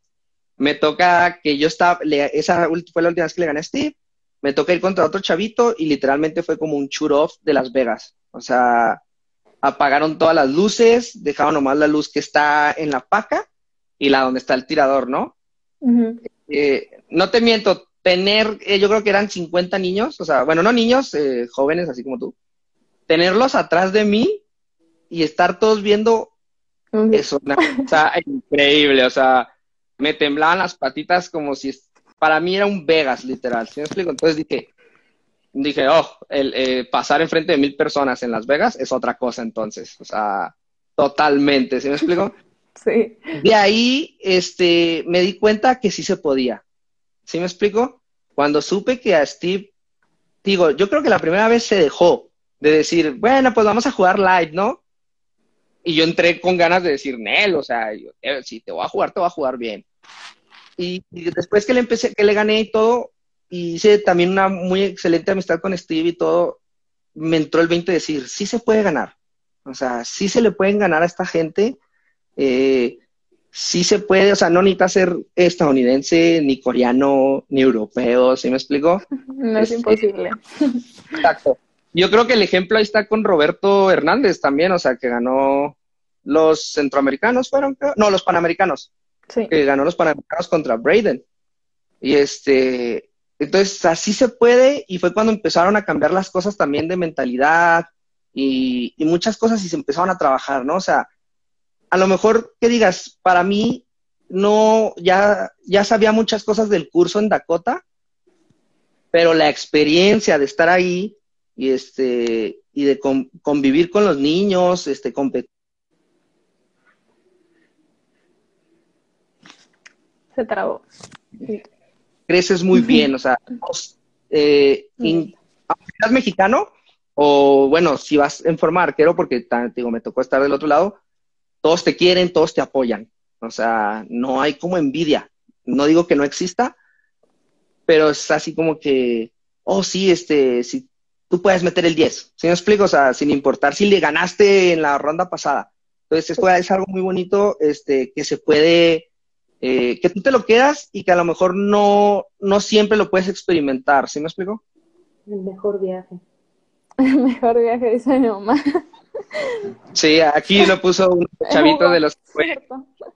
Me toca que yo estaba, le, esa fue la última vez que le gané a Steve, me toca ir contra otro chavito y literalmente fue como un shoot off de Las Vegas. O sea, apagaron todas las luces, dejaron nomás la luz que está en la paca y la donde está el tirador, ¿no? Uh -huh. eh, no te miento, tener, eh, yo creo que eran 50 niños, o sea, bueno, no niños, eh, jóvenes así como tú, tenerlos atrás de mí y estar todos viendo Uh -huh. es una cosa (laughs) increíble, o sea, me temblaban las patitas como si, para mí era un Vegas, literal, ¿sí me explico? Entonces dije, dije, oh, el, eh, pasar enfrente de mil personas en Las Vegas es otra cosa entonces, o sea, totalmente, ¿sí me explico? De ahí, este, me di cuenta que sí se podía, ¿sí me explico? Cuando supe que a Steve, digo, yo creo que la primera vez se dejó de decir, bueno, pues vamos a jugar live, ¿no? Y yo entré con ganas de decir, Nel, o sea, yo, eh, si te voy a jugar, te voy a jugar bien. Y, y después que le empecé, que le gané y todo, y hice también una muy excelente amistad con Steve y todo, me entró el 20 de decir, sí se puede ganar. O sea, sí se le pueden ganar a esta gente. Eh, sí se puede, o sea, no necesita ser estadounidense, ni coreano, ni europeo, ¿sí me explico? No es, imposible. Exacto. Yo creo que el ejemplo ahí está con Roberto Hernández también, o sea, que ganó los centroamericanos, fueron, no, los panamericanos, sí. que ganó los panamericanos contra Braden. Y este, entonces así se puede, y fue cuando empezaron a cambiar las cosas también de mentalidad y, y muchas cosas y se empezaron a trabajar, ¿no? O sea, a lo mejor que digas, para mí no, ya, ya sabía muchas cosas del curso en Dakota, pero la experiencia de estar ahí y este y de convivir con los niños, este competir. Se trabó. Creces muy bien, o sea, eh, ¿eres mexicano? O bueno, si vas en forma arquero, porque digo, me tocó estar del otro lado, todos te quieren, todos te apoyan. O sea, no hay como envidia. No digo que no exista, pero es así como que, oh, sí, este, si tú puedes meter el 10. ¿Sí me explico? O sea, sin importar si le ganaste en la ronda pasada. Entonces, es, algo muy bonito, este, que se puede, eh, que tú te lo quedas y que a lo mejor no, no siempre lo puedes experimentar. ¿Sí me explico? El mejor viaje. (laughs) El mejor viaje, dice mi mamá. Sí, aquí lo puso un (laughs) chavito de los...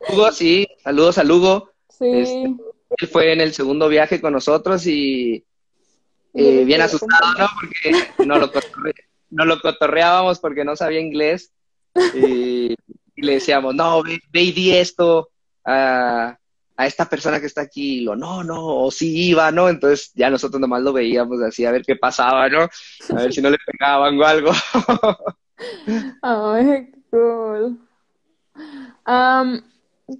Hugo, sí, saludos a Lugo. Sí. Este, él fue en el segundo viaje con nosotros y eh, bien asustado, ¿no? Porque no lo, no lo cotorreábamos porque no sabía inglés. Y, le decíamos, no, ve, ve y di esto a, a, esta persona que está aquí. Y lo, no, no, o sí iba, ¿no? Entonces ya nosotros nomás lo veíamos así a ver qué pasaba, ¿no? A ver si no le pegaban o algo. (laughs) Ay, cool.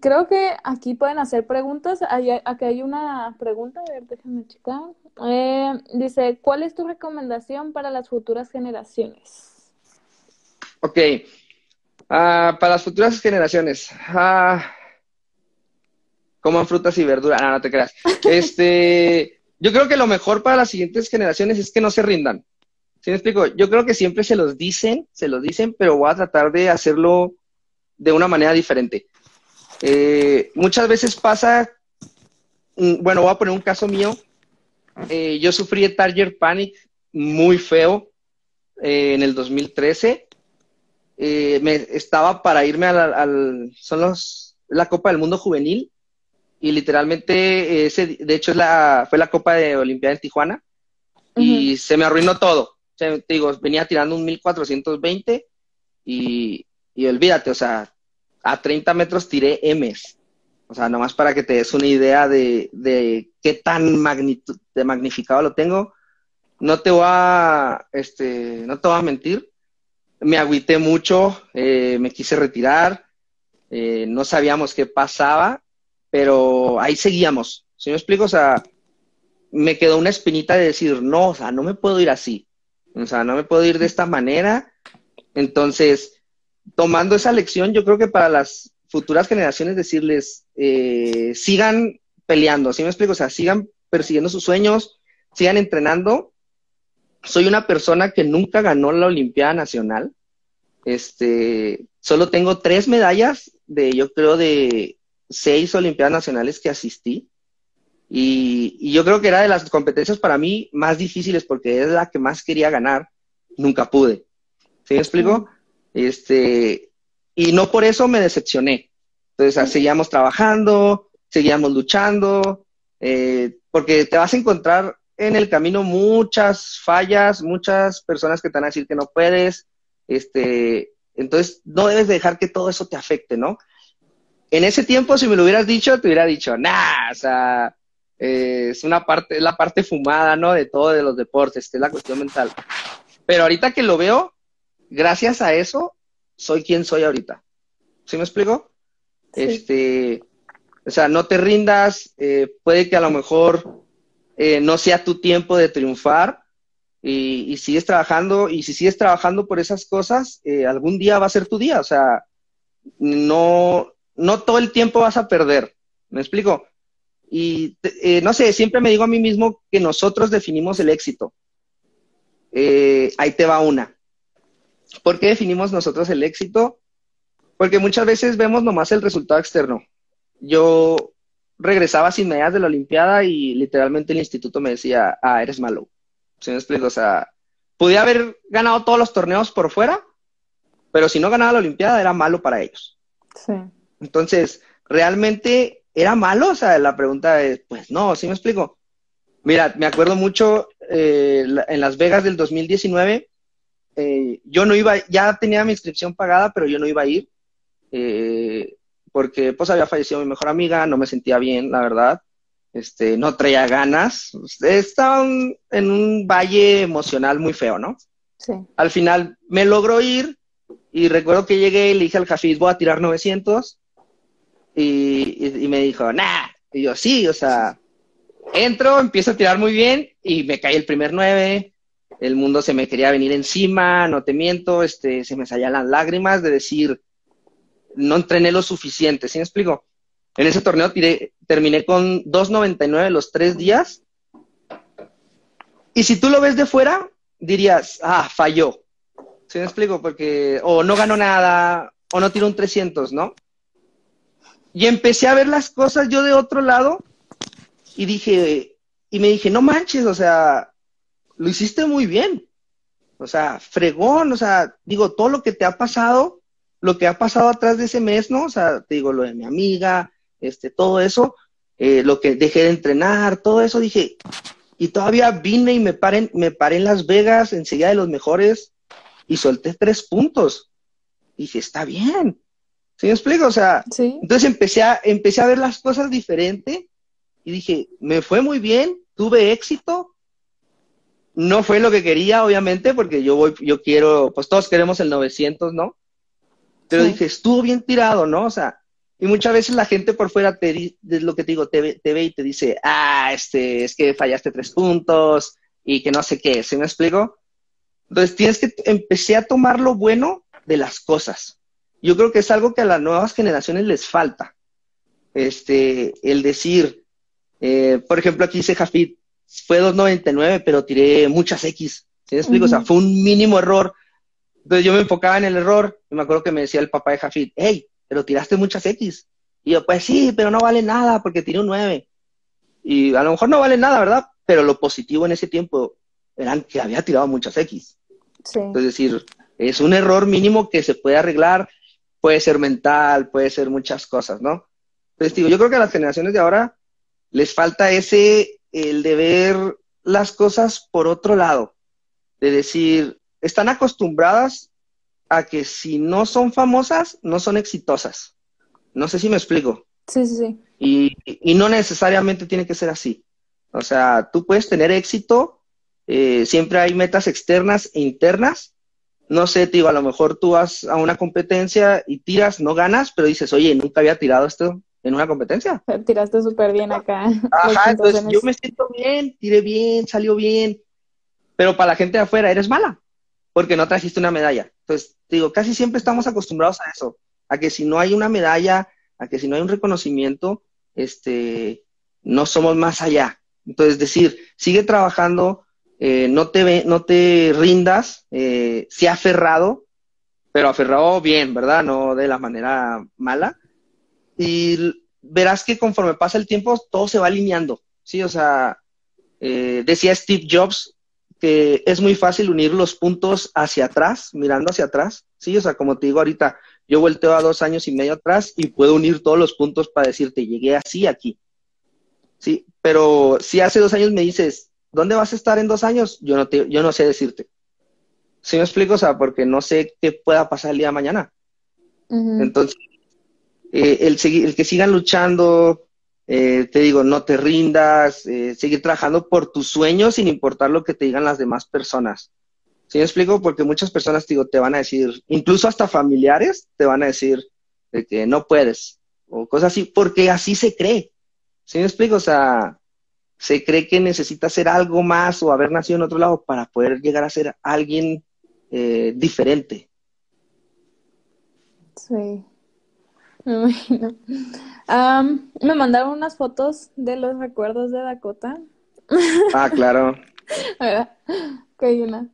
creo que aquí pueden hacer preguntas. aquí hay una pregunta, a ver, déjenme checar. Eh, dice, ¿cuál es tu recomendación para las futuras generaciones? Ok, ah, para las futuras generaciones, ah, coman frutas y verduras, no, no te creas. (laughs) Este, yo creo que lo mejor para las siguientes generaciones es que no se rindan. ¿Sí me explico? Yo creo que siempre se los dicen, se los dicen, pero voy a tratar de hacerlo de una manera diferente. Eh, muchas veces pasa, mm, bueno, voy a poner un caso mío. Eh, yo sufrí de Target Panic muy feo eh, en el 2013. me, estaba para irme al, son los, la Copa del Mundo Juvenil y literalmente ese, de hecho es la, fue la Copa de Olimpiada en Tijuana y se me arruinó todo te digo, venía tirando un 1420 y, y olvídate, o sea, a 30 metros tiré M's. O sea, nomás para que te des una idea de, de qué tan magnitud, de magnificado lo tengo. No te voy a, este, no te voy a mentir. Me agüité mucho, eh, me quise retirar, eh, no sabíamos qué pasaba, pero ahí seguíamos. ¿Sí me explico? O sea, me quedó una espinita de decir, no, o sea, no me puedo ir así. O sea, no me puedo ir de esta manera. Entonces, tomando esa lección, yo creo que para las futuras generaciones decirles, eh, sigan peleando, ¿sí me explico? O sea, sigan persiguiendo sus sueños, sigan entrenando. Soy una persona que nunca ganó la Olimpiada Nacional. Este, solo tengo tres medallas de, yo creo, de seis Olimpiadas Nacionales que asistí. Y, yo creo que era de las competencias para mí más difíciles porque es la que más quería ganar. Nunca pude. ¿Sí me explico? Este, y no por eso me decepcioné. Entonces, seguíamos trabajando, seguíamos luchando, eh, porque te vas a encontrar en el camino muchas fallas, muchas personas que te van a decir que no puedes. Este, entonces, no debes dejar que todo eso te afecte, ¿no? En ese tiempo, si me lo hubieras dicho, te hubiera dicho, nah, o sea, eh, es una parte, es la parte fumada, ¿no? De todo de los deportes, que es la cuestión mental. Pero ahorita que lo veo, gracias a eso, soy quien soy ahorita. ¿Sí me explico? Este, o sea, no te rindas, eh, puede que a lo mejor eh, no sea tu tiempo de triunfar y, y, sigues trabajando y si sigues trabajando por esas cosas, algún día va a ser tu día. O sea, no, no todo el tiempo vas a perder. ¿Me explico? Y eh, no sé, siempre me digo a mí mismo que nosotros definimos el éxito. Eh, ahí te va una. ¿Por qué definimos nosotros el éxito? Porque muchas veces vemos nomás el resultado externo. yo regresaba sin medallas de la Olimpiada y literalmente el instituto me decía, ah, eres malo. ¿Sí me explico? O sea, podía haber ganado todos los torneos por fuera, pero si no ganaba la Olimpiada era malo para ellos. Sí. Entonces, ¿realmente era malo? O sea, la pregunta es, pues no, ¿sí me explico? Mira, me acuerdo mucho eh, en Las Vegas del 2019, eh, yo no iba, ya tenía mi inscripción pagada, pero yo no iba a ir, eh, porque pues había fallecido mi mejor amiga, no me sentía bien, la verdad, este, no traía ganas, estaba en un valle emocional muy feo, ¿no? Sí. Al final me logró ir y recuerdo que llegué y le dije al Jafis, voy a tirar 900 y, me dijo, nah, y yo sí, o sea, entro, empiezo a tirar muy bien y me cae el primer 9, el mundo se me quería venir encima, no te miento, este, se me salían las lágrimas de decir, no entrené lo suficiente, ¿sí me explico? En ese torneo tiré, terminé con 2.99 los tres días. Y si tú lo ves de fuera, dirías, ah, falló. ¿Sí me explico? Porque o no ganó nada, o no tiró un 300, ¿no? Y empecé a ver las cosas yo de otro lado y dije, y me dije, no manches, o sea, lo hiciste muy bien. O sea, fregón, o sea, digo, todo lo que te ha pasado, lo que ha pasado atrás de ese mes, ¿no? O sea, te digo, lo de mi amiga, este, todo eso, eh, lo que dejé de entrenar, todo eso, dije, y todavía vine y me paré, me paré en Las Vegas, enseguida de los mejores, y solté tres puntos. dije, está bien. ¿Sí me explico? O sea, Sí. entonces empecé a, empecé a ver las cosas diferente y dije, me fue muy bien, tuve éxito. No fue lo que quería, obviamente, porque yo voy, yo quiero, pues todos queremos el 900, ¿no? Pero Sí. dije, estuvo bien tirado, ¿no? O sea, y muchas veces la gente por fuera te es lo que te digo, te ve, te ve y te dice, ah, este, es que fallaste tres puntos y que no sé qué, ¿sí me explico? Entonces tienes que empecé a tomar lo bueno de las cosas. Yo creo que es algo que a las nuevas generaciones les falta. Este, el decir, eh, por ejemplo, aquí dice Jafit, fue 2.99, pero tiré muchas X. ¿Sí me explico? O sea, fue un mínimo error. Entonces yo me enfocaba en el error y me acuerdo que me decía el papá de Jafit, hey, pero tiraste muchas X. Y yo, pues sí, pero no vale nada porque tiré un 9. Y a lo mejor no vale nada, ¿verdad? Pero lo positivo en ese tiempo eran que había tirado muchas X. Sí. Es decir, es un error mínimo que se puede arreglar, puede ser mental, puede ser muchas cosas, ¿no? Entonces, digo, yo creo que a las generaciones de ahora les falta ese, el de ver las cosas por otro lado, de decir, están acostumbradas a que si no son famosas, no son exitosas. No sé si me explico. Sí, sí, sí. Y, y no necesariamente tiene que ser así. O sea, tú puedes tener éxito, eh, siempre hay metas externas e internas. No sé, te digo, a lo mejor tú vas a una competencia y tiras, no ganas, pero dices, oye, nunca había tirado esto en una competencia. (laughs) Tiraste súper bien acá. Ajá, entonces (laughs) yo me siento bien, tiré bien, salió bien, pero para la gente de afuera eres mala, porque no trajiste una medalla. Entonces, te digo, casi siempre estamos acostumbrados a eso, a que si no hay una medalla, a que si no hay un reconocimiento, este, no somos más allá. Entonces, decir, sigue trabajando, eh, no te no te rindas, eh, sí aferrado, pero aferrado bien, ¿verdad? No de la manera mala. Y verás que conforme pasa el tiempo, todo se va alineando, ¿sí? O sea, eh, decía Steve Jobs que es muy fácil unir los puntos hacia atrás, mirando hacia atrás, ¿sí? O sea, como te digo ahorita, yo volteo a dos años y medio atrás y puedo unir todos los puntos para decirte, llegué así aquí, ¿sí? Pero si hace dos años me dices, ¿dónde vas a estar en dos años? Yo no, te, yo no sé decirte. ¿Sí me explico? O sea, porque no sé qué pueda pasar el día de mañana. Entonces, eh, el que sigan luchando, eh, te digo, no te rindas, eh, seguir trabajando por tus sueños sin importar lo que te digan las demás personas. ¿Sí me explico? Porque muchas personas, te digo, te van a decir, incluso hasta familiares, te van a decir de que no puedes o cosas así, porque así se cree. ¿Sí me explico? O sea, se cree que necesita hacer algo más o haber nacido en otro lado para poder llegar a ser alguien eh, diferente. Sí. Me imagino. Me mandaron unas fotos de los recuerdos de Dakota. (laughs) Ah, claro. Que hay una.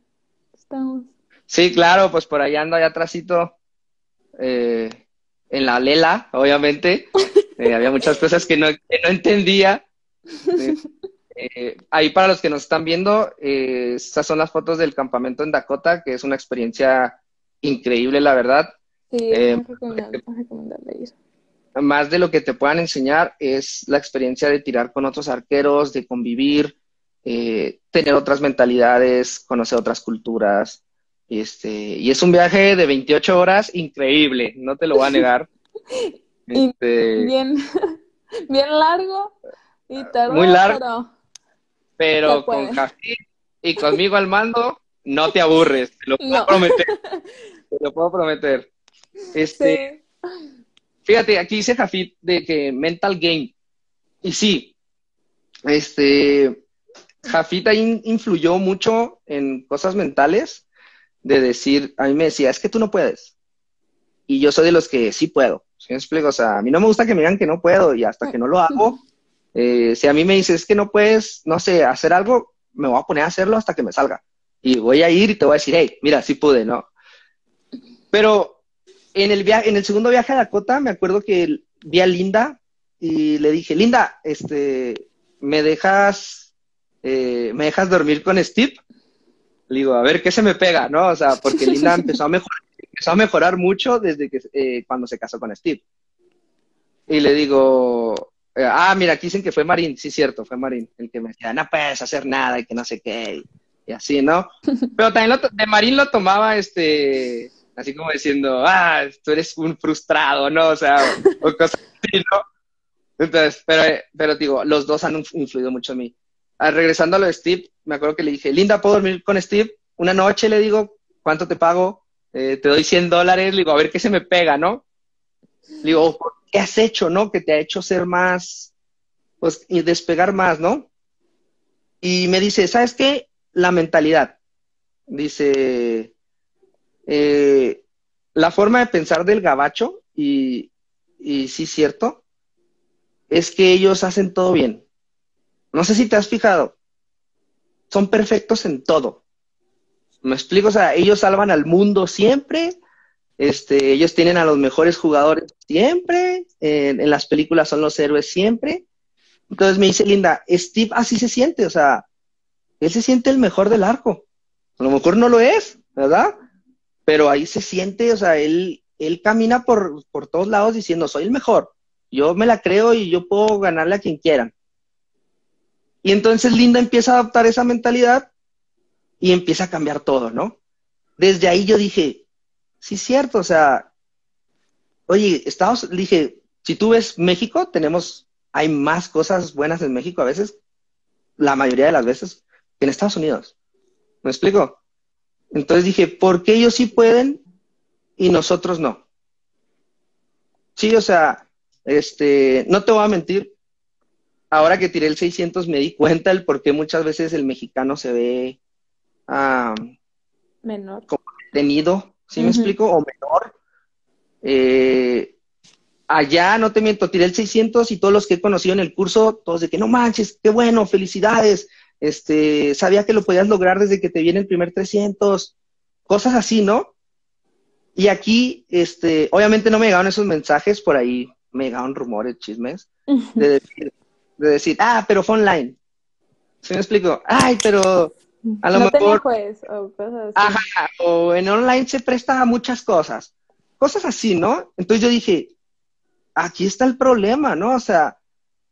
Estamos. Sí, claro, pues por ahí ando allá atrásito, eh, en la lela, obviamente. (laughs) Eh, había muchas cosas que no, que no entendía. (laughs) Eh, ahí para los que nos están viendo, eh, estas son las fotos del campamento en Dakota, que es una experiencia increíble, la verdad. Sí, Eh, es recomendable, es recomendable ir. Más de lo que te puedan enseñar es la experiencia de tirar con otros arqueros, de convivir, eh, tener otras mentalidades, conocer otras culturas. Este, y es un viaje de 28 horas increíble, no te lo voy a negar. (laughs) Este, Bien, (laughs) bien largo y tardó, Muy largo. pero pero con Jafid y conmigo al mando, no te aburres, te lo (laughs) puedo No. prometer. Te lo puedo prometer. Este, sí. Fíjate, aquí dice Jafit de que mental game. Y sí, este, Jafit ahí influyó mucho en cosas mentales, de decir, a mí me decía, es que tú no puedes. Y yo soy de los que sí puedo. ¿Sí me explico? O sea, a mí no me gusta que me digan que no puedo y hasta que no lo hago, eh, si a mí me dices que no puedes, no sé, hacer algo, me voy a poner a hacerlo hasta que me salga. Y voy a ir y te voy a decir, hey, mira, sí pude, ¿no? Pero en el viaje, en el segundo viaje a Dakota, me acuerdo que vi a Linda y le dije, Linda, este, ¿me dejas, eh, ¿me dejas dormir con Steve? Le digo, a ver qué se me pega, ¿no? O sea, porque Linda (laughs) empezó a mejorar, empezó a mejorar mucho desde que, eh, cuando se casó con Steve. Y le digo, eh, ah, mira, aquí dicen que fue Marín, sí, cierto, fue Marín, el que me decía, no puedes hacer nada y que no sé qué, y, y así, ¿no? (laughs) Pero también lo de Marín lo tomaba, este, así como diciendo, ah, tú eres un frustrado, ¿no? O sea, o, o cosas así, ¿no? Entonces, pero, eh, pero digo, los dos han inf- influido mucho en mí. Ah, regresando a lo de Steve, me acuerdo que le dije, Linda, ¿puedo dormir con Steve? Una noche le digo, ¿cuánto te pago? Eh, te doy 100 dólares, le digo, a ver qué se me pega, ¿no? Le digo, ¿qué has hecho, no? Que te ha hecho ser más, pues, y despegar más, ¿no? Y me dice, ¿sabes qué? La mentalidad. Dice, eh, la forma de pensar del gabacho, y, y sí, cierto, es que ellos hacen todo bien. No sé si te has fijado, son perfectos en todo. ¿Me explico? O sea, ellos salvan al mundo siempre, este, ellos tienen a los mejores jugadores siempre, en, en las películas son los héroes siempre. Entonces me dice Linda, Steve así se siente, o sea, él se siente el mejor del arco. A lo mejor no lo es, ¿verdad? Pero ahí se siente, o sea, él, él camina por, por todos lados diciendo, soy el mejor. Yo me la creo y yo puedo ganarle a quien quieran. Y entonces Linda empieza a adoptar esa mentalidad y empieza a cambiar todo, ¿no? Desde ahí yo dije, sí es cierto, o sea, oye, Estados, dije, si tú ves México, tenemos, hay más cosas buenas en México a veces, la mayoría de las veces, que en Estados Unidos. ¿Me explico? Entonces dije, ¿por qué ellos sí pueden y nosotros no? Sí, o sea, este, no te voy a mentir, ahora que tiré el 600 me di cuenta el por qué muchas veces el mexicano se ve ah, Menor. tenido, ¿sí me explico? O menor. Eh, allá, no te miento, tiré el 600 y todos los que he conocido en el curso, todos de que no manches, qué bueno, felicidades, este, sabía que lo podías lograr desde que te viene el primer 300, cosas así, ¿no? Y aquí, este, obviamente no me llegaron esos mensajes por ahí, me llegaron rumores, chismes, de decir, de decir, ah, pero fue online. ¿Sí me explico? Ay, pero a lo no mejor juez o cosas así. Ajá, o en online se presta a muchas cosas. Cosas así, ¿no? Entonces yo dije, aquí está el problema, ¿no? O sea,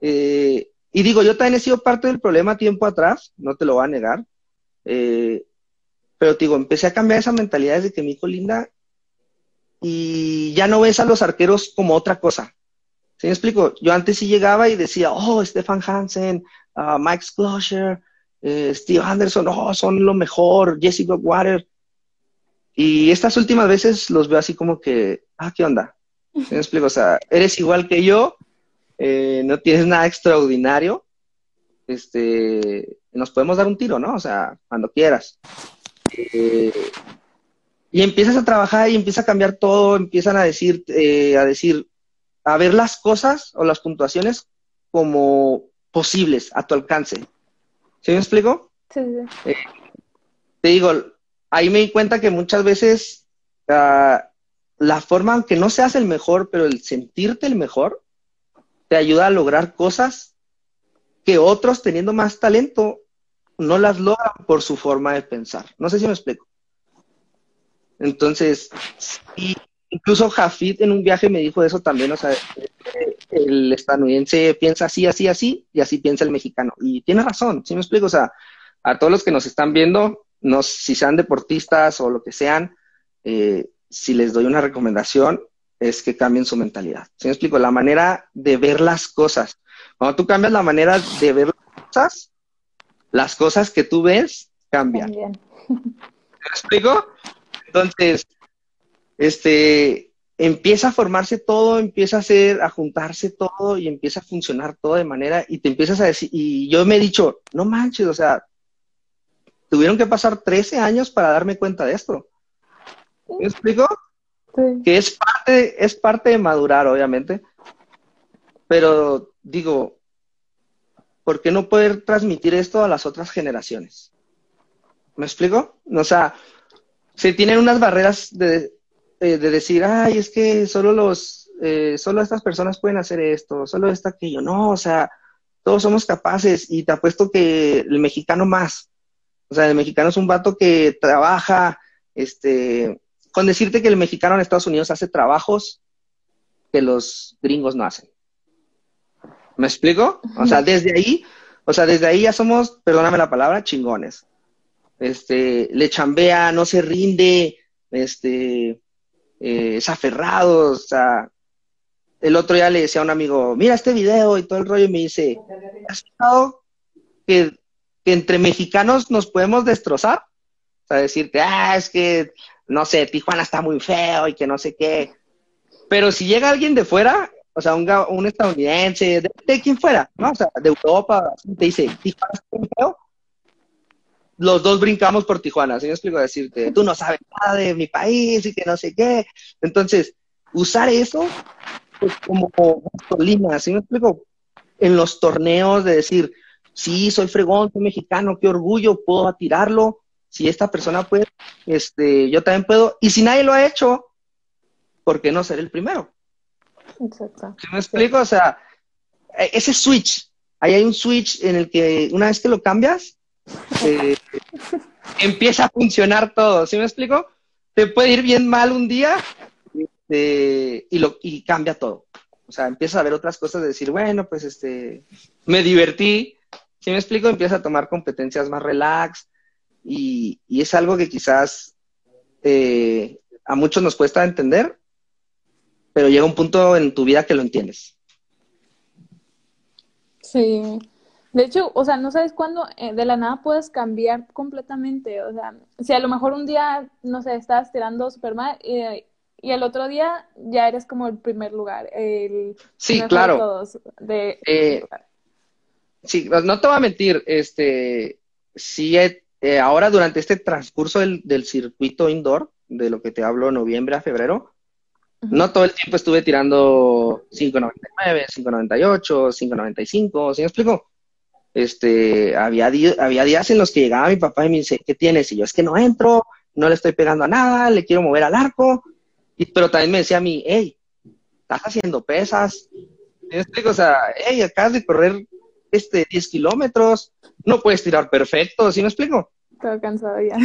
eh, y digo, yo también he sido parte del problema tiempo atrás, no te lo voy a negar. Eh, pero te digo, empecé a cambiar esa mentalidad desde que mi hijo linda y ya no ves a los arqueros como otra cosa. ¿Sí me explico? Yo antes sí llegaba y decía, oh, Stefan Hansen, ah, Mike eh, Steve Anderson, oh, son lo mejor, Jesse Brockwater. Y estas últimas veces los veo así como que, ah, ¿qué onda? ¿Sí me explico? O sea, eres igual que yo, eh, no tienes nada extraordinario, este, nos podemos dar un tiro, ¿no? O sea, cuando quieras. Eh, y empiezas a trabajar y empieza a cambiar todo, empiezan a decir, a decir, a ver las cosas o las puntuaciones como posibles a tu alcance. ¿Sí me explico? Sí, sí. Te digo, ahí me di cuenta que muchas veces ah, la forma, aunque no seas el mejor, pero el sentirte el mejor, te ayuda a lograr cosas que otros teniendo más talento no las logran por su forma de pensar. No sé si me explico. Entonces, incluso Jafid en un viaje me dijo eso también, o sea, el estadounidense piensa así, así, así, y así piensa el mexicano. Y tiene razón, ¿sí me explico? O sea, a todos los que nos están viendo, no, si sean deportistas o lo que sean, eh, si les doy una recomendación, es que cambien su mentalidad. ¿Sí me explico? La manera de ver las cosas. Cuando tú cambias la manera de ver las cosas, las cosas que tú ves cambian. ¿Me explico? Entonces, este, empieza a formarse todo, empieza a hacer, a juntarse todo y empieza a funcionar todo de manera y te empiezas a decir, y yo me he dicho, no manches, o sea, tuvieron que pasar 13 años para darme cuenta de esto. ¿Me explico? Que es parte, es parte de madurar, obviamente. Pero digo, ¿por qué no poder transmitir esto a las otras generaciones? ¿Me explico? O sea, se tienen unas barreras de, eh, de decir, ay, es que solo los, eh, solo estas personas pueden hacer esto, solo esta que yo, no, o sea, todos somos capaces y te apuesto que el mexicano más, o sea, el mexicano es un vato que trabaja, este, con decirte que el mexicano en Estados Unidos hace trabajos que los gringos no hacen. ¿Me explico? O sea, desde ahí, o sea, desde ahí ya somos, perdóname la palabra, chingones. Este, le chambea, no se rinde, este, eh, es o sea, el otro día le decía a un amigo, mira este video y todo el rollo, y me dice, ¿has pensado que, entre mexicanos nos podemos destrozar? O sea, decirte, ah, es que, no sé, Tijuana está muy feo y que no sé qué. Pero si llega alguien de fuera, o sea, un, un estadounidense, de, de, quien fuera, ¿no? O sea, de Europa, te dice, Tijuana está muy feo, los dos brincamos por Tijuana, ¿sí me explico? Decirte, tú no sabes nada de mi país y que no sé qué. Entonces, usar eso pues, como gasolina, ¿sí me explico? En los torneos de decir, sí, soy fregón, soy mexicano, qué orgullo, puedo tirarlo. Si esta persona puede, este, yo también puedo. Y si nadie lo ha hecho, ¿por qué no ser el primero? Exacto. ¿Sí me explico? O sea, e, ese switch, ahí hay un switch en el que una vez que lo cambias, eh, empieza a funcionar todo. ¿Sí me explico? Te puede ir bien mal un día este, y, lo, y cambia todo. O sea, empieza a ver otras cosas de decir, bueno, pues este, me divertí. ¿Sí me explico? Empieza a tomar competencias más relax y, es algo que quizás eh, a muchos nos cuesta entender, pero llega un punto en tu vida que lo entiendes. Sí, de hecho, o sea, no sabes cuándo eh, de la nada puedes cambiar completamente. O sea, si a lo mejor un día, no sé, estás tirando super mal eh, y el otro día ya eres como el primer lugar. El sí, claro. De eh, sí, no te voy a mentir. Este, sí, ahora durante este transcurso del, del, circuito indoor, de lo que te hablo noviembre a febrero, no todo el tiempo estuve tirando 5.99, 5.98, 5.95, ¿sí me explico? Este, había, había días en los que llegaba mi papá y me dice, ¿qué tienes? Y yo, es que no entro, no le estoy pegando a nada, le quiero mover al arco. Y, pero también me decía a mí, hey, estás haciendo pesas. Explico, o sea, hey, acabas de correr este 10 kilómetros, no puedes tirar perfecto, ¿sí me explico? Estoy cansado ya.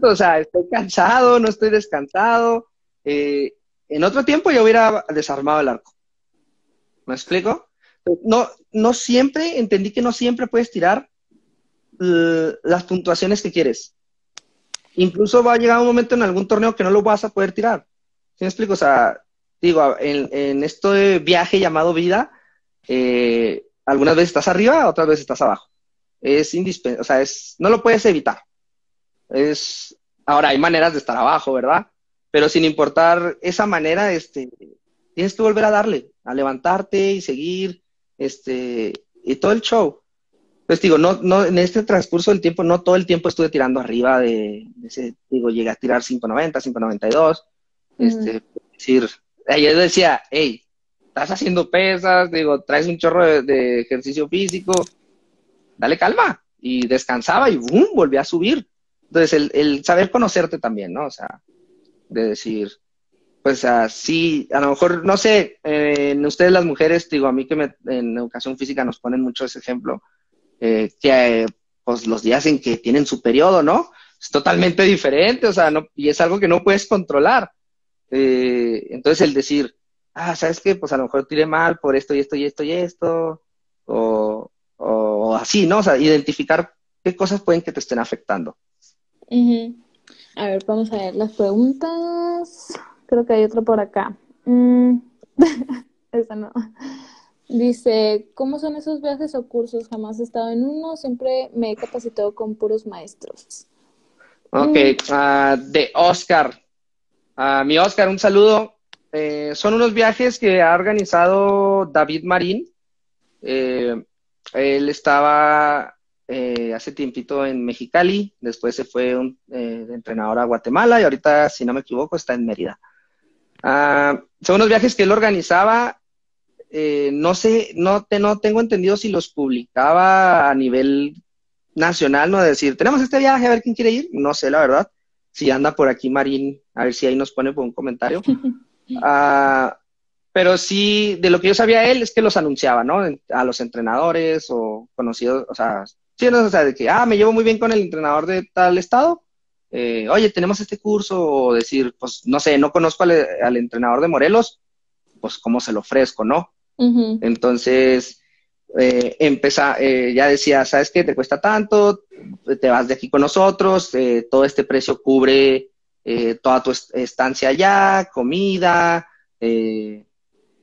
o sea, estoy cansado, no estoy descansado. Eh, en otro tiempo yo hubiera desarmado el arco. ¿Me explico? No, no siempre, entendí que no siempre puedes tirar las puntuaciones que quieres. Incluso va a llegar un momento en algún torneo que no lo vas a poder tirar. ¿Sí me explico? O sea, digo, en, en este viaje llamado vida, eh, algunas veces estás arriba, otras veces estás abajo. Es indispensable, o sea, es, no lo puedes evitar. Es, ahora hay maneras de estar abajo, ¿verdad? Pero sin importar esa manera, este, tienes que volver a darle, a levantarte y seguir este, y todo el show. Pues digo, no, no, en este transcurso del tiempo, no todo el tiempo estuve tirando arriba de, ese, digo, llegué a tirar 590, 592. Este, decir, yo decía, hey, estás haciendo pesas, digo, traes un chorro de, ejercicio físico, dale calma. Y descansaba y boom, volví a subir. Entonces, el, el saber conocerte también, ¿no? O sea, de decir, pues así, a lo mejor, no sé, en ustedes las mujeres, digo, a mí que me, en educación física nos ponen mucho ese ejemplo, eh, que pues los días en que tienen su periodo, ¿no? Es totalmente diferente, o sea, no, y es algo que no puedes controlar. Eh, entonces el decir, ah, ¿sabes qué? Pues a lo mejor tiré mal por esto y esto y esto y esto, o, o así, ¿no? O sea, identificar qué cosas pueden que te estén afectando. A ver, vamos a ver las preguntas. Creo que hay otra por acá. Mm. (laughs) Esa no. Dice, ¿cómo son esos viajes o cursos? Jamás he estado en uno, siempre me he capacitado con puros maestros. Ok, mm. ah, de Oscar. Uh, mi Oscar, un saludo. Eh, son unos viajes que ha organizado David Marín. Eh, él estaba eh, hace tiempito en Mexicali, después se fue un entrenador a Guatemala y ahorita, si no me equivoco, está en Mérida. Ah, son unos viajes que él organizaba, no sé, no, te, no tengo entendido si los publicaba a nivel nacional, no decir, tenemos este viaje, a ver quién quiere ir, no sé la verdad, si anda por aquí Marín, a ver si ahí nos pone por un comentario. (laughs) Ah, pero sí, de lo que yo sabía él es que los anunciaba, ¿no? A los entrenadores o conocidos, o sea, sí, no, o sea, de que, ah, me llevo muy bien con el entrenador de tal estado, eh, oye, tenemos este curso, o decir, pues, no sé, no conozco al, entrenador de Morelos, pues, ¿cómo se lo ofrezco, no? Entonces, eh, eh, ya decía, ¿sabes qué? Te cuesta tanto, te vas de aquí con nosotros, eh, todo este precio cubre toda tu estancia allá, comida,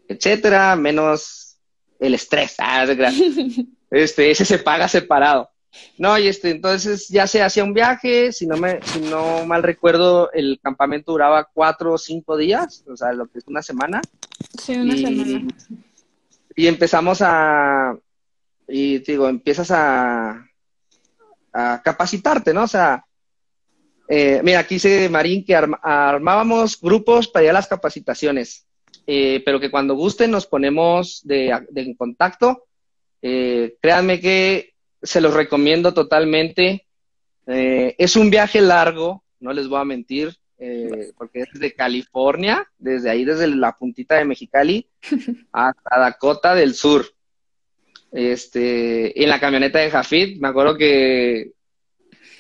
etcétera, menos el estrés. Ah, (laughs) este, ese se paga separado. No, y este, entonces ya se hacía un viaje, si no me, si no mal recuerdo, el campamento duraba cuatro o cinco días, o sea, lo que es una semana. Sí, una semana y empezamos a, y digo, empiezas a, a capacitarte, ¿no? O sea, eh, mira, aquí dice Marín que armábamos grupos para ir a las capacitaciones, eh, pero que cuando gusten nos ponemos de, en contacto. Eh, créanme que se los recomiendo totalmente. es un viaje largo, no les voy a mentir. Eh, porque es desde California, desde ahí, desde la puntita de Mexicali, (laughs) hasta Dakota del Sur. Este, en la camioneta de Jafit, me acuerdo que,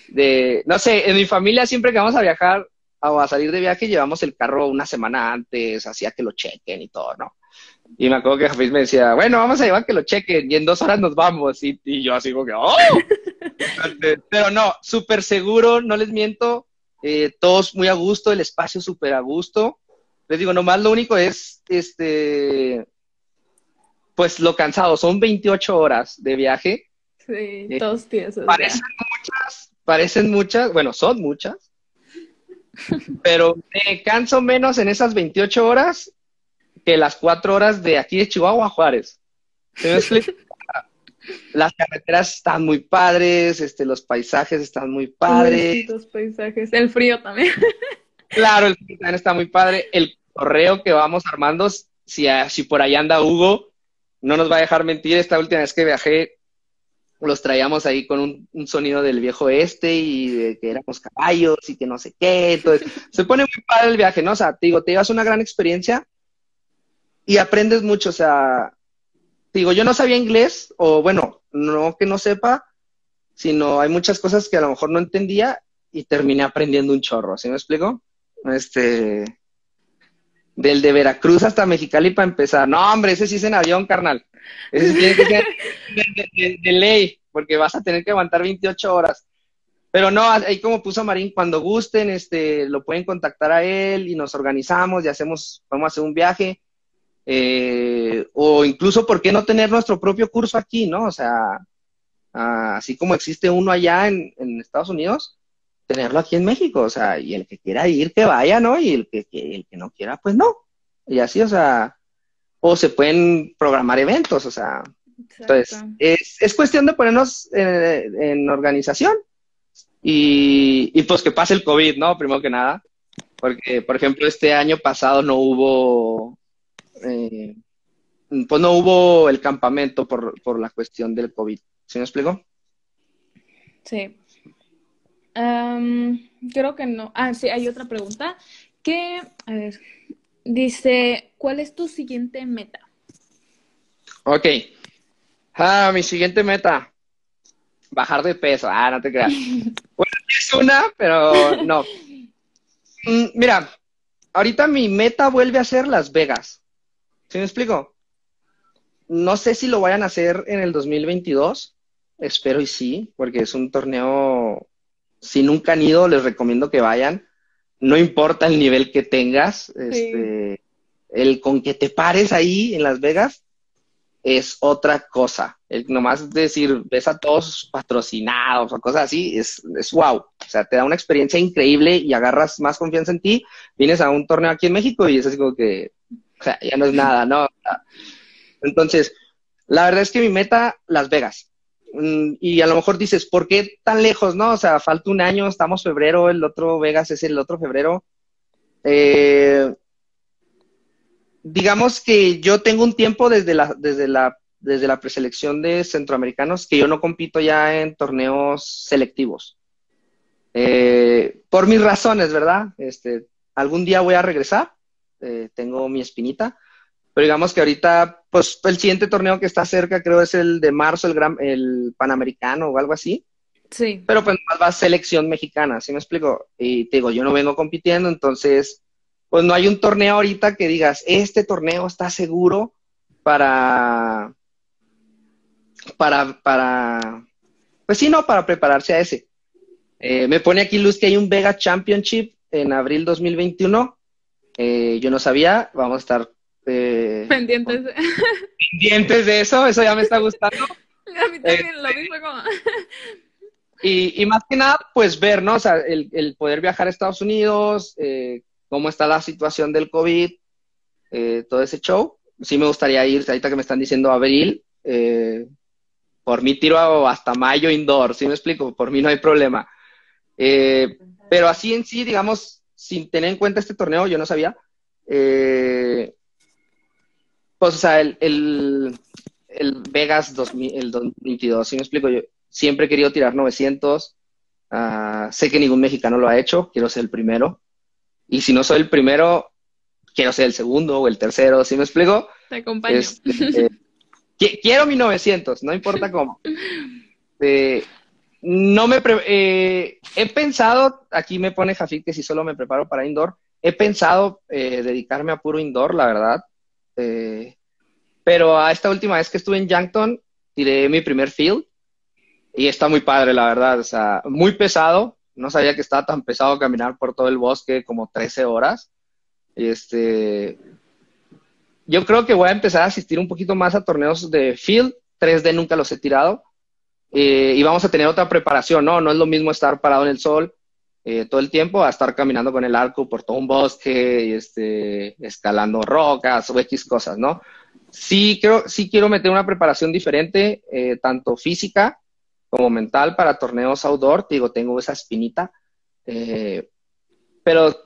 de, no sé, en mi familia siempre que vamos a viajar o a salir de viaje, llevamos el carro una semana antes, hacía que lo chequen y todo, ¿no? Y me acuerdo que Jafit me decía, bueno, vamos a llevar que lo chequen y en dos horas nos vamos. Y, y yo así como que, ¡oh! (laughs) Pero no, súper seguro, no les miento, eh, todos muy a gusto, el espacio súper a gusto. Les digo, nomás lo único es, este, pues lo cansado, son 28 horas de viaje. Sí, eh, todos tiesos. Parecen muchas, parecen muchas, bueno, son muchas, (laughs) pero me canso menos en esas 28 horas que las cuatro horas de aquí de Chihuahua a Juárez. (laughs) Las carreteras están muy padres, este, los paisajes están muy padres. Los paisajes, el frío también. (laughs) Claro, el frío también está muy padre. El correo que vamos armando, si, si por ahí anda Hugo, no nos va a dejar mentir. Esta última vez que viajé, los traíamos ahí con un, sonido del viejo este y de que éramos caballos y que no sé qué. Entonces, se pone muy padre el viaje, ¿no? O sea, te digo, te llevas una gran experiencia y aprendes mucho. O sea, digo, yo no sabía inglés, o bueno, no que no sepa, sino hay muchas cosas que a lo mejor no entendía y terminé aprendiendo un chorro, ¿sí me explico? Este, del de Veracruz hasta Mexicali para empezar. No, hombre, ese sí es en avión, carnal. Ese tiene que ser de, ley, porque vas a tener que aguantar 28 horas. Pero no, ahí como puso Marín, cuando gusten, este, lo pueden contactar a él y nos organizamos y hacemos, vamos a hacer un viaje. Eh, o incluso, ¿por qué no tener nuestro propio curso aquí, no? O sea, ah, así como existe uno allá en, Estados Unidos, tenerlo aquí en México, o sea, y el que quiera ir, que vaya, ¿no? Y el que, el que no quiera, pues no. Y así, o sea, o se pueden programar eventos, o sea, entonces, es, es, cuestión de ponernos en, organización y, y, pues que pase el COVID, ¿no? Primero que nada. Porque, por ejemplo, este año pasado no hubo eh, pues no hubo el campamento por, por la cuestión del COVID. ¿Sí me explico? Sí. creo que no. Ah, sí, hay otra pregunta. Que, a ver, Dice, ¿cuál es tu siguiente meta? Ok. Ah, mi siguiente meta. Bajar de peso. Ah, no te creas. (laughs) bueno, es una, pero no. (laughs) Mm, mira, ahorita mi meta vuelve a ser Las Vegas. ¿Sí me explico? No sé si lo vayan a hacer en el 2022. Espero y sí, porque es un torneo. Si nunca han ido, les recomiendo que vayan. No importa el nivel que tengas, este, el con que te pares ahí en Las Vegas es otra cosa. El nomás decir, ves a todos patrocinados o cosas así, es, es wow. O sea, te da una experiencia increíble y agarras más confianza en ti. Vienes a un torneo aquí en México y es así como que, o sea, ya no es nada, ¿no? Entonces, la verdad es que mi meta, Las Vegas. Mm, y a lo mejor dices, ¿por qué tan lejos, no? O sea, falta un año, estamos febrero, el otro Vegas es el otro febrero. Eh, digamos que yo tengo un tiempo desde la, desde la, desde la preselección de centroamericanos que yo no compito ya en torneos selectivos. Eh, por mis razones, ¿verdad? Este, algún día voy a regresar, eh, tengo mi espinita, pero digamos que ahorita, pues el siguiente torneo que está cerca creo es el de marzo, el, gran, el Panamericano o algo así. Sí. Pero pues más va selección mexicana, ¿sí me explico? Y te digo, yo no vengo compitiendo, entonces, pues no hay un torneo ahorita que digas, este torneo está seguro para, para, para, pues sí, no, para prepararse a ese. Eh, me pone aquí Luz que hay un Vega Championship en abril 2021. Eh, yo no sabía, vamos a estar eh, pendientes. De... (laughs) pendientes de eso, eso ya me está gustando. (laughs) A mí también lo mismo como... y, y, más que nada, pues ver, ¿no? O sea, el, el poder viajar a Estados Unidos, eh, cómo está la situación del COVID, eh, todo ese show. Sí me gustaría ir, ahorita que me están diciendo abril, eh, por mí tiro hasta mayo indoor, ¿sí me explico? Por mí no hay problema. Eh, pero así en sí, digamos, sin tener en cuenta este torneo, yo no sabía, eh, pues, o sea, el, el, el Vegas 2000, el 2022, ¿sí me explico? Yo siempre he querido tirar 900. Uh, sé que ningún mexicano lo ha hecho, quiero ser el primero. Y si no soy el primero, quiero ser el segundo o el tercero, ¿sí me explico? Te acompaño. Este, eh, quiero mi 900, no importa cómo. (laughs) Eh, no me eh, he pensado, aquí me pone Jafit que si solo me preparo para indoor, he pensado eh, dedicarme a puro indoor, la verdad. Eh, pero a esta última vez que estuve en Yankton, tiré mi primer field y está muy padre, la verdad. O sea, muy pesado. No sabía que estaba tan pesado caminar por todo el bosque como 13 horas. Este, yo creo que voy a empezar a asistir un poquito más a torneos de field. 3D nunca los he tirado. Eh, y vamos a tener otra preparación, ¿no? No es lo mismo estar parado en el sol eh, todo el tiempo a estar caminando con el arco por todo un bosque y este, escalando rocas o X cosas, ¿no? Sí, creo, sí quiero meter una preparación diferente, eh, tanto física como mental para torneos outdoor. Digo, tengo esa espinita, pero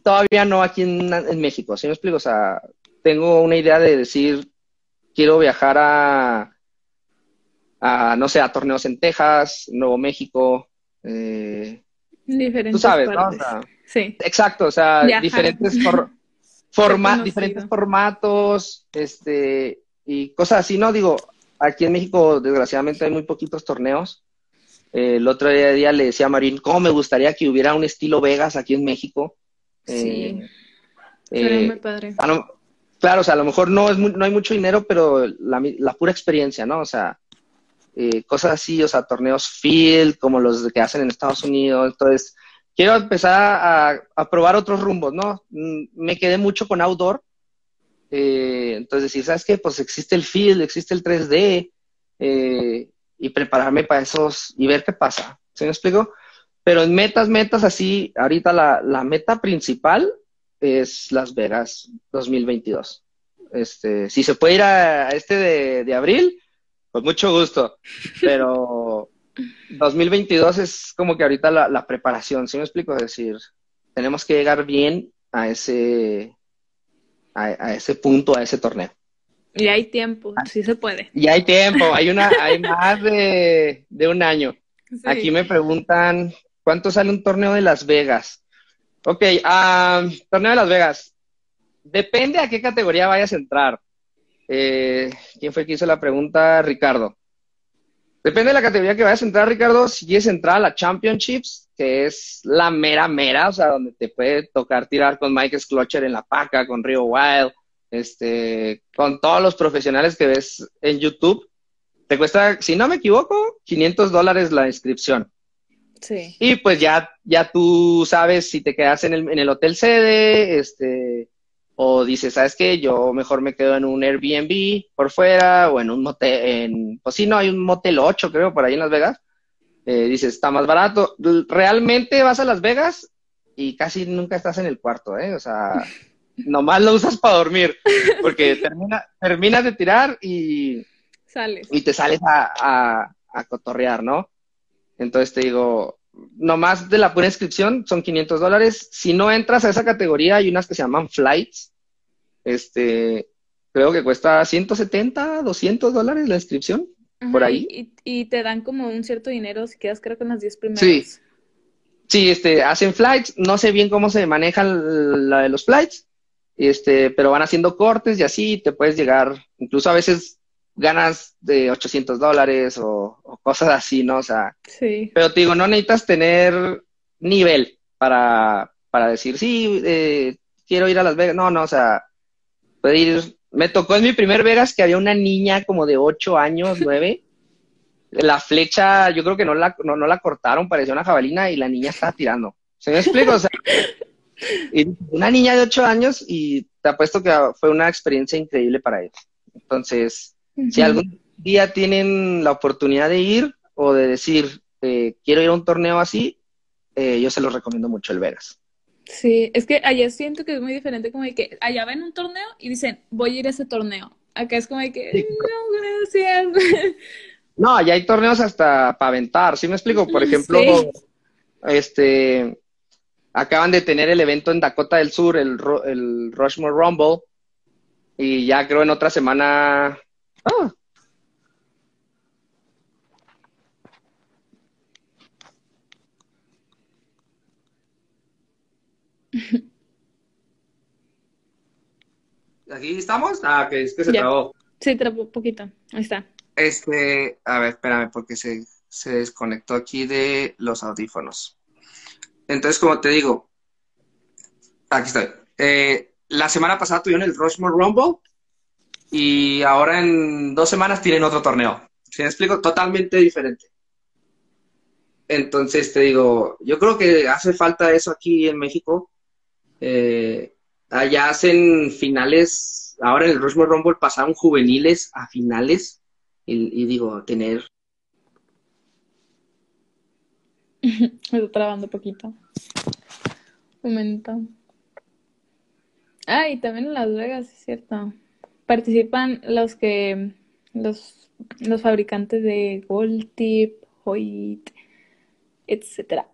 todavía no aquí en, en México, ¿sí me explico? O sea, tengo una idea de decir, quiero viajar a, a no sé, a torneos en Texas, Nuevo México, eh, Diferentes tú sabes, partes. ¿no? O sea, Sí. Exacto, o sea, Viajar. diferentes (laughs) for- forma- Reconocido. diferentes formatos, este, y cosas así, ¿no? Digo, aquí en México, desgraciadamente, hay muy poquitos torneos. Eh, el otro día le decía a Marín, ¿cómo me gustaría que hubiera un estilo Vegas aquí en México? Sí. Eh, Sería muy padre. claro, o sea, a lo mejor no, es mu- no hay mucho dinero, pero la, la pura experiencia, ¿no? O sea, eh, cosas así, o sea, torneos field, como los que hacen en Estados Unidos. Entonces, quiero empezar a, a probar otros rumbos, ¿no? Mm, Me quedé mucho con outdoor. Eh, entonces, decir, ¿sabes qué? Pues existe el field, existe el 3D, eh, y prepararme para esos y ver qué pasa. ¿Sí me explico? Pero en metas, metas así, ahorita la, la meta principal es Las Vegas 2022. Este, si se puede ir a, a este de, de abril, pues mucho gusto. Pero 2022 es como que ahorita la, la preparación, ¿sí me explico? Es decir, tenemos que llegar bien a ese, a, a ese punto, a ese torneo. Y hay tiempo, sí se puede. Y hay tiempo, hay una, hay más de, de un año. Sí. Aquí me preguntan, ¿cuánto sale un torneo de Las Vegas? Ok, ah, torneo de Las Vegas. depende a qué categoría vayas a entrar. Eh, ¿Quién fue el que hizo la pregunta? Ricardo. Depende de la categoría que vayas a entrar, Ricardo. Si quieres entrar a la Championships, que es la mera mera, o sea, donde te puede tocar tirar con Mike Schlotcher en la paca, con Rio Wild, este, con todos los profesionales que ves en YouTube, te cuesta, si no me equivoco, 500 dólares la inscripción. Sí. Y pues ya, ya tú sabes si te quedas en el, en el hotel sede, este, o dices, ¿sabes qué? Yo mejor me quedo en un Airbnb por fuera o en un motel, en, pues sí, no, hay un motel 8 creo por ahí en Las Vegas. Eh, dices, está más barato. Realmente vas a Las Vegas y casi nunca estás en el cuarto, ¿eh? O sea, (laughs) nomás lo usas para dormir, porque termina, terminas de tirar y, Sales. y te sales a, a, a cotorrear, ¿no? Entonces te digo, nomás de la pura inscripción son 500 dólares. Si no entras a esa categoría, hay unas que se llaman flights. Este, creo que cuesta 170, 200 dólares la inscripción, por ahí. Y, y te dan como un cierto dinero si quedas, creo que en las 10 primeras. Sí. Sí, este, hacen flights. No sé bien cómo se maneja la de los flights, este, pero van haciendo cortes y así te puedes llegar, incluso a veces ganas de 800 dólares o, o cosas así, ¿no? O sea, Sí. pero te digo, no necesitas tener nivel para, para decir, sí, eh, quiero ir a Las Vegas. No, no, o sea, puede ir. Me tocó en mi primer Vegas que había una niña como de 8 años, (laughs) 9. La flecha, yo creo que no la, no, no la cortaron, parecía una jabalina y la niña estaba tirando. ¿Se me explica? O sea, (laughs) una niña de 8 años y te apuesto que fue una experiencia increíble para ella. Entonces, si algún día tienen la oportunidad de ir o de decir, eh, quiero ir a un torneo así, eh, yo se los recomiendo mucho el Vegas. Sí, es que allá siento que es muy diferente, como de que allá ven un torneo y dicen, voy a ir a ese torneo. Acá es como de que, Sí. no, gracias. (laughs) No, ya hay torneos hasta para aventar, ¿sí me explico? Por ejemplo, Sí. este, acaban de tener el evento en Dakota del Sur, el, el Rushmore Rumble, y ya creo en otra semana... Ah, ¿Aquí estamos? Ah, que es que se Ya. trabó. Sí, trapo poquito. Ahí está. Este, a ver, espérame, porque se, se desconectó aquí de los audífonos. Entonces, como te digo, aquí estoy. Eh, la semana pasada tuvieron el Rushmore Rumble y ahora en dos semanas tienen otro torneo. ¿Sí me explico? Totalmente diferente. Entonces, te digo, yo creo que hace falta eso aquí en México. Eh, allá hacen finales, ahora en el Rushmore Rumble pasaron juveniles a finales y, y digo, tener (laughs) Me está trabando poquito. Un momento. Ah, y también en Las Vegas, es cierto. Participan los que, los, los fabricantes de Gold Tip, Hoyt, etcétera.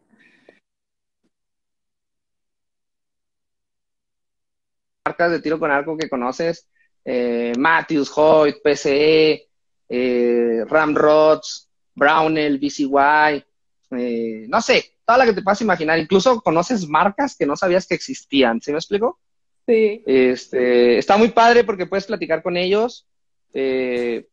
marcas de tiro con arco que conoces, eh, Matthews, Hoyt, PCE, eh, Ramrods, Brownell, BCY, eh, no sé, toda la que te puedas imaginar. Incluso conoces marcas que no sabías que existían, ¿sí me explico? Sí. Este, está muy padre porque puedes platicar con ellos, eh,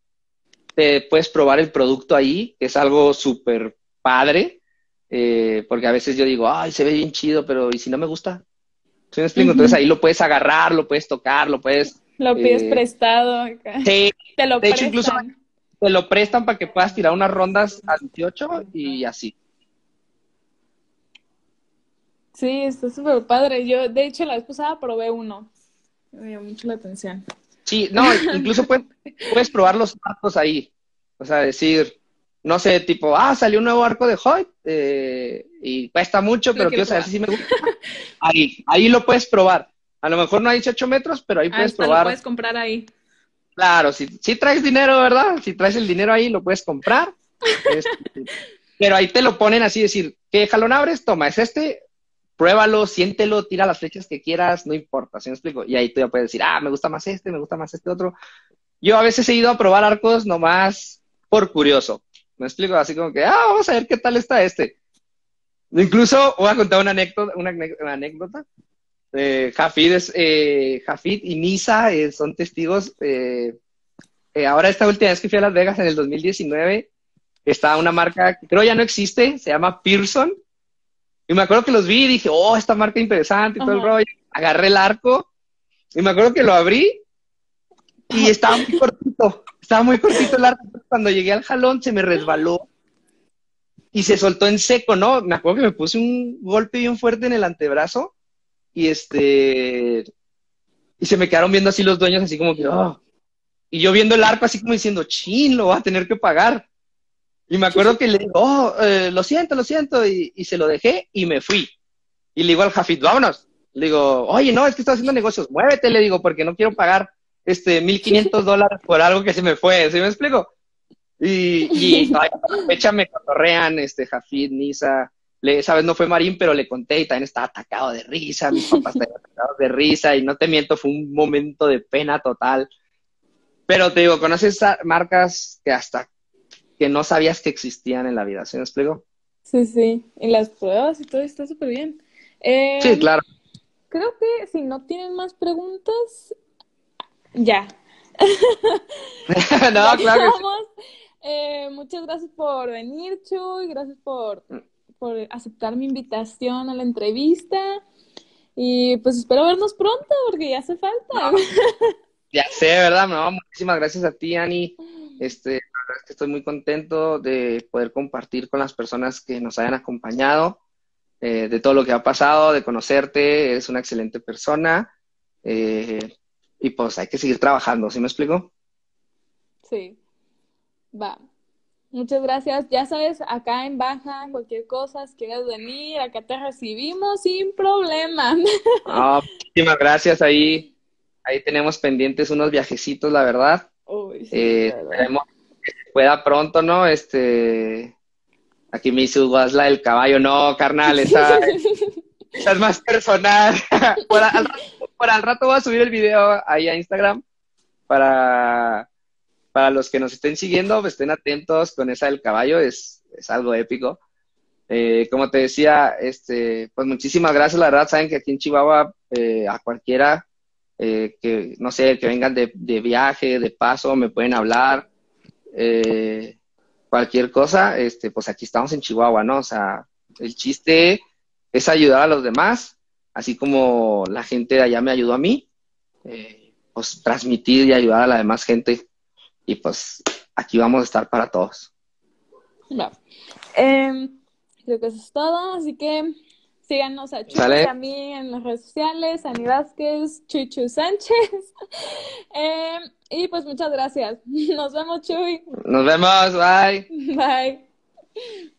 te puedes probar el producto ahí, que es algo súper padre, eh, porque a veces yo digo, ay, se ve bien chido, pero ¿y si no me gusta? ¿Sí me explico? Entonces ahí lo puedes agarrar, lo puedes tocar, lo puedes... Lo pides Eh, prestado. Sí, Te lo de hecho, incluso- te lo prestan para que puedas tirar unas rondas a 28 y así. Sí, está súper padre. Yo, de hecho, la vez pasada probé uno. Me llamó mucho la atención. Sí, no, (laughs) incluso puedes, puedes probar los arcos ahí. O sea, decir, no sé, tipo, ah, salió un nuevo arco de Hoyt eh, y cuesta mucho, pero quiero saber si sí me gusta. Ahí, ahí lo puedes probar. A lo mejor no hay 18 metros, pero ahí puedes Hasta lo probar. puedes comprar ahí. Claro, si, si traes dinero, ¿verdad? Si traes el dinero ahí, lo puedes comprar. (laughs) Este, pero ahí te lo ponen así, decir, ¿qué jalón abres? Toma, es este, pruébalo, siéntelo, tira las flechas que quieras, no importa, ¿sí me explico? Y ahí tú ya puedes decir, ah, me gusta más este, me gusta más este otro. Yo a veces he ido a probar arcos nomás por curioso. ¿Me explico? Así como que, ah, vamos a ver qué tal está este. Incluso voy a contar una anécdota, una, anécdota. Eh, Jafid, es, eh, Jafid y Nisa eh, son testigos. Ahora esta última vez que fui a Las Vegas en el 2019, está una marca que creo ya no existe, se llama Pearson. Y me acuerdo que los vi y dije, oh, esta marca interesante y todo el rollo. Agarré el arco y me acuerdo que lo abrí y estaba muy cortito. Estaba muy cortito el arco. Cuando llegué al jalón se me resbaló y se soltó en seco, ¿no? Me acuerdo que me puse un golpe bien fuerte en el antebrazo y este y se me quedaron viendo así los dueños así como que "Oh". y yo viendo el arco así como diciendo chin lo voy a tener que pagar y me acuerdo que le digo oh, eh, lo siento lo siento y, y se lo dejé y me fui y le digo al Jafit vámonos le digo oye no es que estoy haciendo negocios muévete le digo porque no quiero pagar este 1500 (laughs) dólares por algo que se me fue ¿sí me explico? y, y (laughs) todavía la fecha me cotorrean este Jafit Nisa le, esa vez no fue Marín, pero le conté y también estaba atacado de risa, mis papás estaban (laughs) atacados de risa y no te miento, fue un momento de pena total. Pero te digo, conoces marcas que hasta que no sabías que existían en la vida, ¿sí me explico? Sí, sí. Y las pruebas y todo está súper bien. Eh, Sí, claro. Creo que si no tienen más preguntas, ya. (laughs) no, Ya claro que sí. acabamos. Eh, muchas gracias por venir, Chuy. Gracias por, por aceptar mi invitación a la entrevista. Y pues espero vernos pronto porque ya hace falta. (laughs) Ya sé, ¿verdad? No, muchísimas gracias a ti, Ani. Este, verdad es que estoy muy contento de poder compartir con las personas que nos hayan acompañado, eh, de todo lo que ha pasado, de conocerte. Eres una excelente persona. eh, y pues hay que seguir trabajando, ¿sí me explico? Sí. Va. Muchas gracias. Ya sabes, acá en Baja, cualquier cosa, si quieres venir, acá te recibimos sin problema. No, (laughs) muchísimas gracias. Ahí, ahí tenemos pendientes unos viajecitos, la verdad. Uy, sí, Eh, esperemos pueda pronto, ¿no? Este, aquí me dice Hugo, la del caballo. No, carnal, esa, (laughs) esa es más personal. (laughs) por, al, rato- por al rato voy a subir el video ahí a Instagram para, para los que nos estén siguiendo, pues, estén atentos con esa del caballo, es, es algo épico. Eh, como te decía, este, pues muchísimas gracias, la verdad, saben que aquí en Chihuahua eh, a cualquiera eh, que, no sé, que vengan de, de viaje, de paso, me pueden hablar, eh, cualquier cosa, este, pues aquí estamos en Chihuahua, ¿no? O sea, el chiste es ayudar a los demás, así como la gente de allá me ayudó a mí, eh, pues transmitir y ayudar a la demás gente, y pues aquí vamos a estar para todos. Em, creo que eso es todo, así que síganos a Chuy, Sale. a mí en las redes sociales, Ani Vázquez, Chuchu Sánchez. (laughs) Em, y pues muchas gracias. (laughs) Nos vemos, Chuy. Nos vemos, bye. (laughs) Bye.